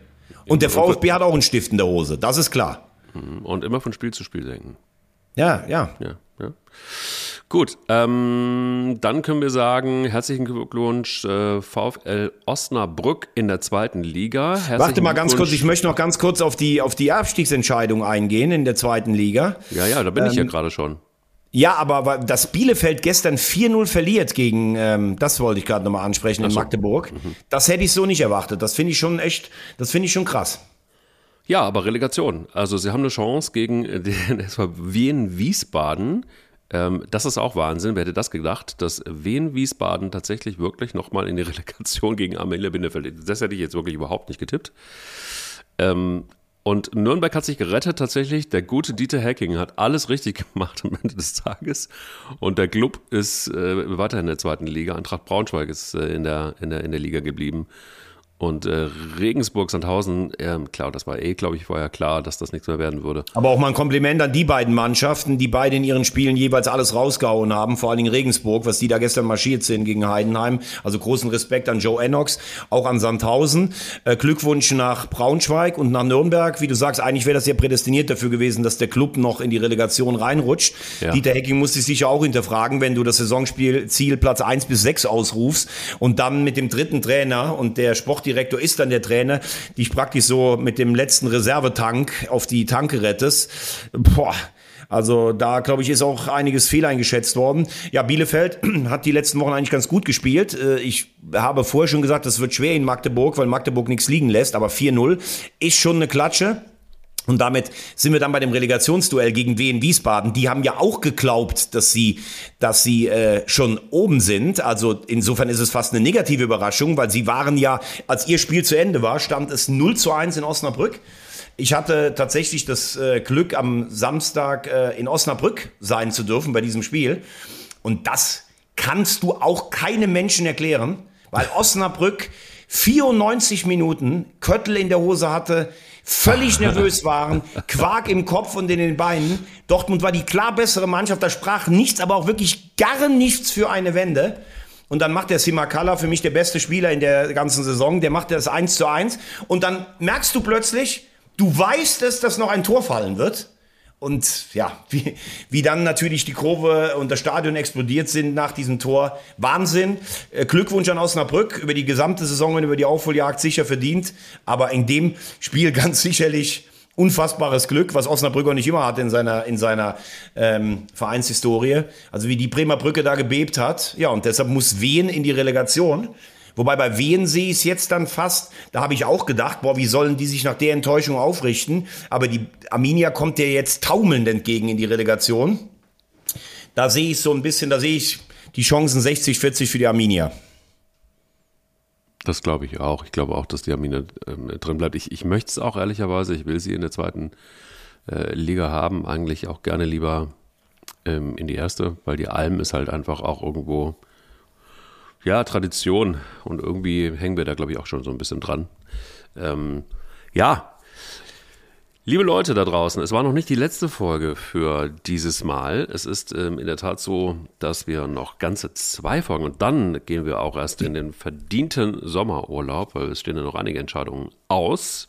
[SPEAKER 4] Und der VfB hat auch einen Stift in der Hose, das ist klar.
[SPEAKER 1] Und immer von Spiel zu Spiel denken.
[SPEAKER 4] Ja, ja.
[SPEAKER 1] Ja, ja. Gut, ähm, dann können wir sagen, herzlichen Glückwunsch äh, VfL Osnabrück in der zweiten Liga. Herzlichen
[SPEAKER 4] Warte mal ganz kurz, ich möchte noch ganz kurz auf die, auf die Abstiegsentscheidung eingehen in der zweiten Liga.
[SPEAKER 1] Ja, ja, da bin ich ja
[SPEAKER 4] Ähm,
[SPEAKER 1] gerade schon.
[SPEAKER 4] Ja, aber dass Bielefeld gestern 4-0 verliert gegen, ähm, das wollte ich gerade nochmal ansprechen, in
[SPEAKER 1] so.
[SPEAKER 4] Magdeburg, das hätte ich so nicht erwartet. Das finde ich schon echt, das finde ich schon krass.
[SPEAKER 1] Ja, aber Relegation. Also sie haben eine Chance gegen äh, den SV Wien Wiesbaden. Ähm, das ist auch Wahnsinn. Wer hätte das gedacht, dass Wien Wiesbaden tatsächlich wirklich nochmal in die Relegation gegen Arminia Bielefeld. Das hätte ich jetzt wirklich überhaupt nicht getippt. Ähm, und Nürnberg hat sich gerettet tatsächlich. Der gute Dieter Hacking hat alles richtig gemacht am Ende des Tages. Und der Club ist äh, weiterhin in der zweiten Liga. Eintracht Braunschweig ist äh, in, der, in, der, in der Liga geblieben. Und äh, Regensburg, Sandhausen, ähm, klar, das war eh, glaube ich, vorher klar, dass das nichts mehr werden würde.
[SPEAKER 4] Aber auch mal ein Kompliment an die beiden Mannschaften, die beide in ihren Spielen jeweils alles rausgehauen haben, vor allen Dingen Regensburg, was die da gestern marschiert sind gegen Heidenheim. Also großen Respekt an Joe Ennox, auch an Sandhausen. Äh, Glückwunsch nach Braunschweig und nach Nürnberg. Wie du sagst, eigentlich wäre das ja prädestiniert dafür gewesen, dass der Club noch in die Relegation reinrutscht.
[SPEAKER 1] Ja.
[SPEAKER 4] Dieter Hecking muss sich sicher auch hinterfragen, wenn du das Saisonspiel Ziel Platz 1 bis 6 ausrufst und dann mit dem dritten Trainer und der Sportdirektor ist dann der Trainer, dich praktisch so mit dem letzten Reservetank auf die Tanke rettest. Boah. Also da, glaube ich, ist auch einiges fehleingeschätzt worden. Ja, Bielefeld hat die letzten Wochen eigentlich ganz gut gespielt. Äh, Ich habe vorher schon gesagt, das wird schwer in Magdeburg, weil Magdeburg nichts liegen lässt, aber 4-0 ist schon eine Klatsche. Und damit sind wir dann bei dem Relegationsduell gegen Wien Wiesbaden. Die haben ja auch geglaubt, dass sie, dass sie äh, schon oben sind. Also insofern ist es fast eine negative Überraschung, weil sie waren ja, als ihr Spiel zu Ende war, stand es 0 zu 1 in Osnabrück. Ich hatte tatsächlich das äh, Glück, am Samstag äh, in Osnabrück sein zu dürfen bei diesem Spiel. Und das kannst du auch keinem Menschen erklären, weil Osnabrück 94 Minuten Köttel in der Hose hatte, völlig nervös waren, Quark im Kopf und in den Beinen. Dortmund war die klar bessere Mannschaft, da sprach nichts, aber auch wirklich gar nichts für eine Wende. Und dann macht der Simakala für mich der beste Spieler in der ganzen Saison. Der macht das 1 zu 1. Und dann merkst du plötzlich, du weißt es, dass noch ein Tor fallen wird. Und ja, wie, wie dann natürlich die Kurve und das Stadion explodiert sind nach diesem Tor. Wahnsinn. Äh, Glückwunsch an Osnabrück über die gesamte Saison und über die Aufholjagd sicher verdient. Aber in dem Spiel ganz sicherlich unfassbares Glück, was Osnabrück auch nicht immer hat in seiner, in seiner ähm, Vereinshistorie. Also wie die Bremer Brücke da gebebt hat. Ja, und deshalb muss Wien in die Relegation. Wobei bei Wien sehe ich es jetzt dann fast, da habe ich auch gedacht, boah, wie sollen die sich nach der Enttäuschung aufrichten? Aber die Arminia kommt dir jetzt taumelnd entgegen in die Relegation. Da sehe ich so ein bisschen, da sehe ich die Chancen 60-40 für die Arminia.
[SPEAKER 1] Das glaube ich auch. Ich glaube auch, dass die Arminia ähm, drin bleibt. Ich, ich möchte es auch ehrlicherweise, ich will sie in der zweiten äh, Liga haben, eigentlich auch gerne lieber ähm, in die erste, weil die Alm ist halt einfach auch irgendwo ja, Tradition. Und irgendwie hängen wir da, glaube ich, auch schon so ein bisschen dran. Ähm, ja, Liebe Leute da draußen, es war noch nicht die letzte Folge für dieses Mal. Es ist ähm, in der Tat so, dass wir noch ganze zwei Folgen und dann gehen wir auch erst in den verdienten Sommerurlaub, weil es stehen ja noch einige Entscheidungen aus.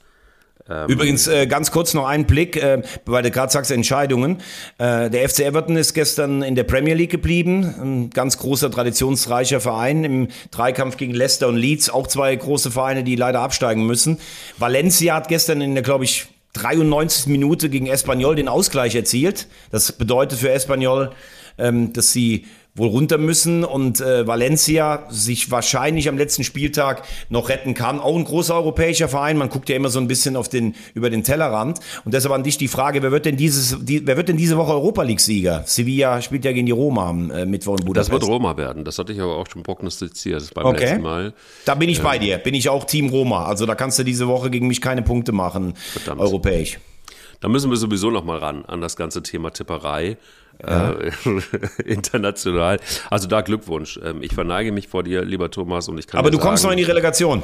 [SPEAKER 4] Ähm, Übrigens, äh, ganz kurz noch einen Blick, äh, weil du gerade sagst Entscheidungen. Äh, der FC Everton ist gestern in der Premier League geblieben. Ein ganz großer, traditionsreicher Verein im Dreikampf gegen Leicester und Leeds. Auch zwei große Vereine, die leider absteigen müssen. Valencia hat gestern in der, glaube ich, 93. Minute gegen Espanyol den Ausgleich erzielt. Das bedeutet für Espanyol, ähm, dass sie wohl runter müssen und äh, Valencia sich wahrscheinlich am letzten Spieltag noch retten kann. Auch ein großer europäischer Verein. Man guckt ja immer so ein bisschen auf den, über den Tellerrand. Und deshalb an dich die Frage, wer wird denn dieses, die, wer wird denn diese Woche Europa League-Sieger? Sevilla spielt ja gegen die Roma am äh, Mittwoch in
[SPEAKER 1] Budapest. Das wird Roma werden. Das hatte ich aber auch schon prognostiziert beim
[SPEAKER 4] okay.
[SPEAKER 1] letzten Mal.
[SPEAKER 4] Da bin ich ähm, bei dir. Bin ich auch Team Roma. Also da kannst du diese Woche gegen mich keine Punkte machen. Verdammt. Europäisch.
[SPEAKER 1] Da müssen wir sowieso noch mal ran an das ganze Thema Tipperei. Ja. Äh, international. Also da Glückwunsch. Ähm, ich verneige mich vor dir, lieber Thomas, und ich kann.
[SPEAKER 4] Aber du sagen, kommst noch in die Relegation.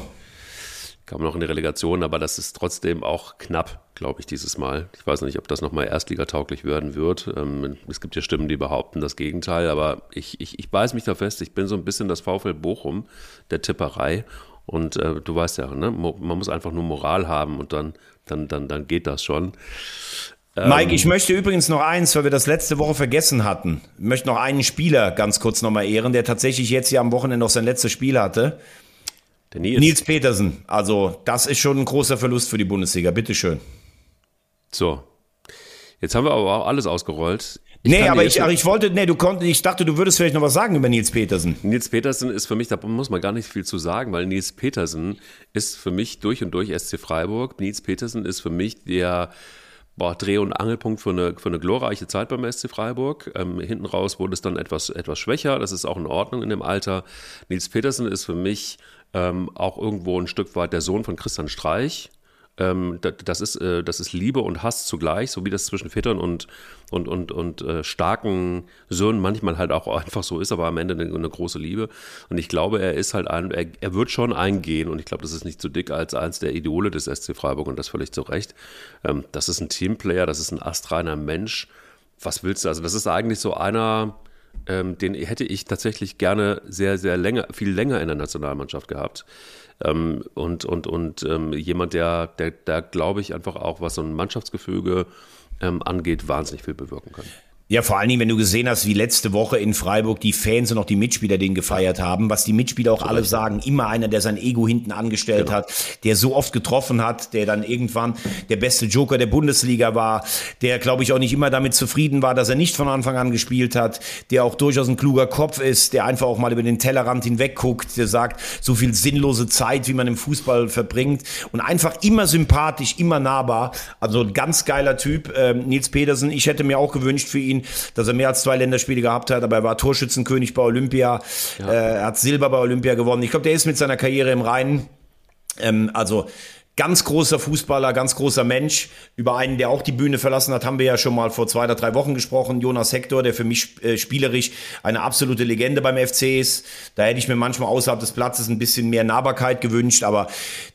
[SPEAKER 1] Kam noch in die Relegation, aber das ist trotzdem auch knapp, glaube ich, dieses Mal. Ich weiß nicht, ob das nochmal erstligatauglich werden wird. Ähm, es gibt ja Stimmen, die behaupten das Gegenteil, aber ich, ich, ich beiß mich da fest. Ich bin so ein bisschen das VfL Bochum der Tipperei. Und äh, du weißt ja, ne? man muss einfach nur Moral haben und dann, dann, dann, dann geht das schon.
[SPEAKER 4] Mike, ähm, ich möchte übrigens noch eins, weil wir das letzte Woche vergessen hatten. Ich möchte noch einen Spieler ganz kurz nochmal ehren, der tatsächlich jetzt ja am Wochenende noch sein letztes Spiel hatte. Der Nils. Nils Petersen. Also, das ist schon ein großer Verlust für die Bundesliga. Bitteschön.
[SPEAKER 1] So. Jetzt haben wir aber auch alles ausgerollt.
[SPEAKER 4] Ich nee, aber ich, aber ich wollte, nee, du konntest, ich dachte, du würdest vielleicht noch was sagen über Nils Petersen.
[SPEAKER 1] Nils Petersen ist für mich, da muss man gar nicht viel zu sagen, weil Nils Petersen ist für mich durch und durch SC Freiburg. Nils Petersen ist für mich der, boah, Dreh- und Angelpunkt für eine, für eine glorreiche Zeit beim SC Freiburg. Ähm, hinten raus wurde es dann etwas, etwas schwächer. Das ist auch in Ordnung in dem Alter. Nils Petersen ist für mich ähm, auch irgendwo ein Stück weit der Sohn von Christian Streich. Ähm, das, ist, äh, das ist Liebe und Hass zugleich, so wie das zwischen Vätern und, und, und, und äh, starken Söhnen manchmal halt auch einfach so ist, aber am Ende eine, eine große Liebe. Und ich glaube, er ist halt ein, er, er, wird schon eingehen und ich glaube, das ist nicht zu dick als eins der Idole des SC Freiburg und das völlig zu Recht. Ähm, das ist ein Teamplayer, das ist ein astreiner Mensch. Was willst du? Also, das ist eigentlich so einer, ähm, den hätte ich tatsächlich gerne sehr, sehr länger, viel länger in der Nationalmannschaft gehabt. Ähm, und und, und ähm, jemand, der, der, der glaube ich, einfach auch, was so ein Mannschaftsgefüge ähm, angeht, wahnsinnig viel bewirken kann.
[SPEAKER 4] Ja, vor allen Dingen, wenn du gesehen hast, wie letzte Woche in Freiburg die Fans und auch die Mitspieler den gefeiert haben, was die Mitspieler auch alle sagen, immer einer, der sein Ego hinten angestellt
[SPEAKER 1] Genau.
[SPEAKER 4] hat, der so oft getroffen hat, der dann irgendwann der beste Joker der Bundesliga war, der, glaube ich, auch nicht immer damit zufrieden war, dass er nicht von Anfang an gespielt hat, der auch durchaus ein kluger Kopf ist, der einfach auch mal über den Tellerrand hinweg guckt, der sagt, so viel sinnlose Zeit, wie man im Fußball verbringt und einfach immer sympathisch, immer nahbar. Also ein ganz geiler Typ, ähm, Nils Petersen. Ich hätte mir auch gewünscht für ihn, dass er mehr als zwei Länderspiele gehabt hat, aber er war Torschützenkönig bei Olympia, äh, er hat Silber bei Olympia gewonnen. Ich glaube, der ist mit seiner Karriere im Reinen. Ähm, also ganz großer Fußballer, ganz großer Mensch. Über einen, der auch die Bühne verlassen hat, haben wir ja schon mal vor zwei oder drei Wochen gesprochen. Jonas Hector, der für mich äh, spielerisch eine absolute Legende beim FC ist. Da hätte ich mir manchmal außerhalb des Platzes ein bisschen mehr Nahbarkeit gewünscht, aber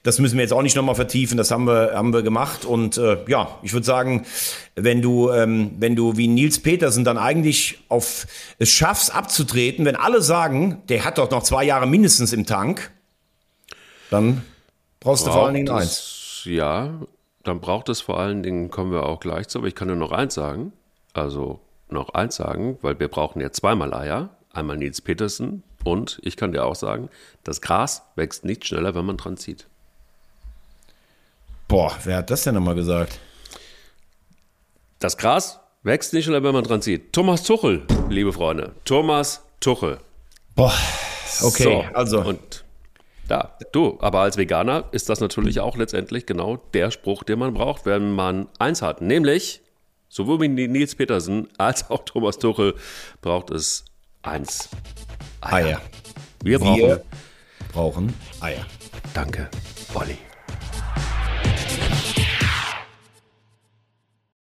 [SPEAKER 4] das müssen wir jetzt auch nicht nochmal vertiefen. Das haben wir, haben wir gemacht. Und äh, ja, ich würde sagen, wenn du, ähm, wenn du wie Nils Petersen dann eigentlich auf es schaffst abzutreten, wenn alle sagen, der hat doch noch zwei Jahre mindestens im Tank, dann brauchst du vor allen Dingen
[SPEAKER 1] Braucht
[SPEAKER 4] eins.
[SPEAKER 1] Ja, dann braucht es vor allen Dingen, kommen wir auch gleich zu, aber ich kann nur noch eins sagen. Also noch eins sagen, weil wir brauchen ja zweimal Eier. Einmal Nils Petersen und ich kann dir auch sagen, das Gras wächst nicht schneller, wenn man dran zieht.
[SPEAKER 4] Boah, wer hat das denn nochmal gesagt?
[SPEAKER 1] Das Gras wächst nicht schneller, wenn man dran zieht. Thomas Tuchel, liebe Freunde. Thomas Tuchel.
[SPEAKER 4] Boah, okay,
[SPEAKER 1] So,
[SPEAKER 4] also.
[SPEAKER 1] Und da, du, aber als Veganer ist das natürlich auch letztendlich genau der Spruch, den man braucht, wenn man eins hat. Nämlich, sowohl wie Nils Petersen als auch Thomas Tuchel braucht es eins.
[SPEAKER 4] Eier.
[SPEAKER 1] Wir brauchen.
[SPEAKER 4] Wir brauchen Eier.
[SPEAKER 1] Danke, Olli.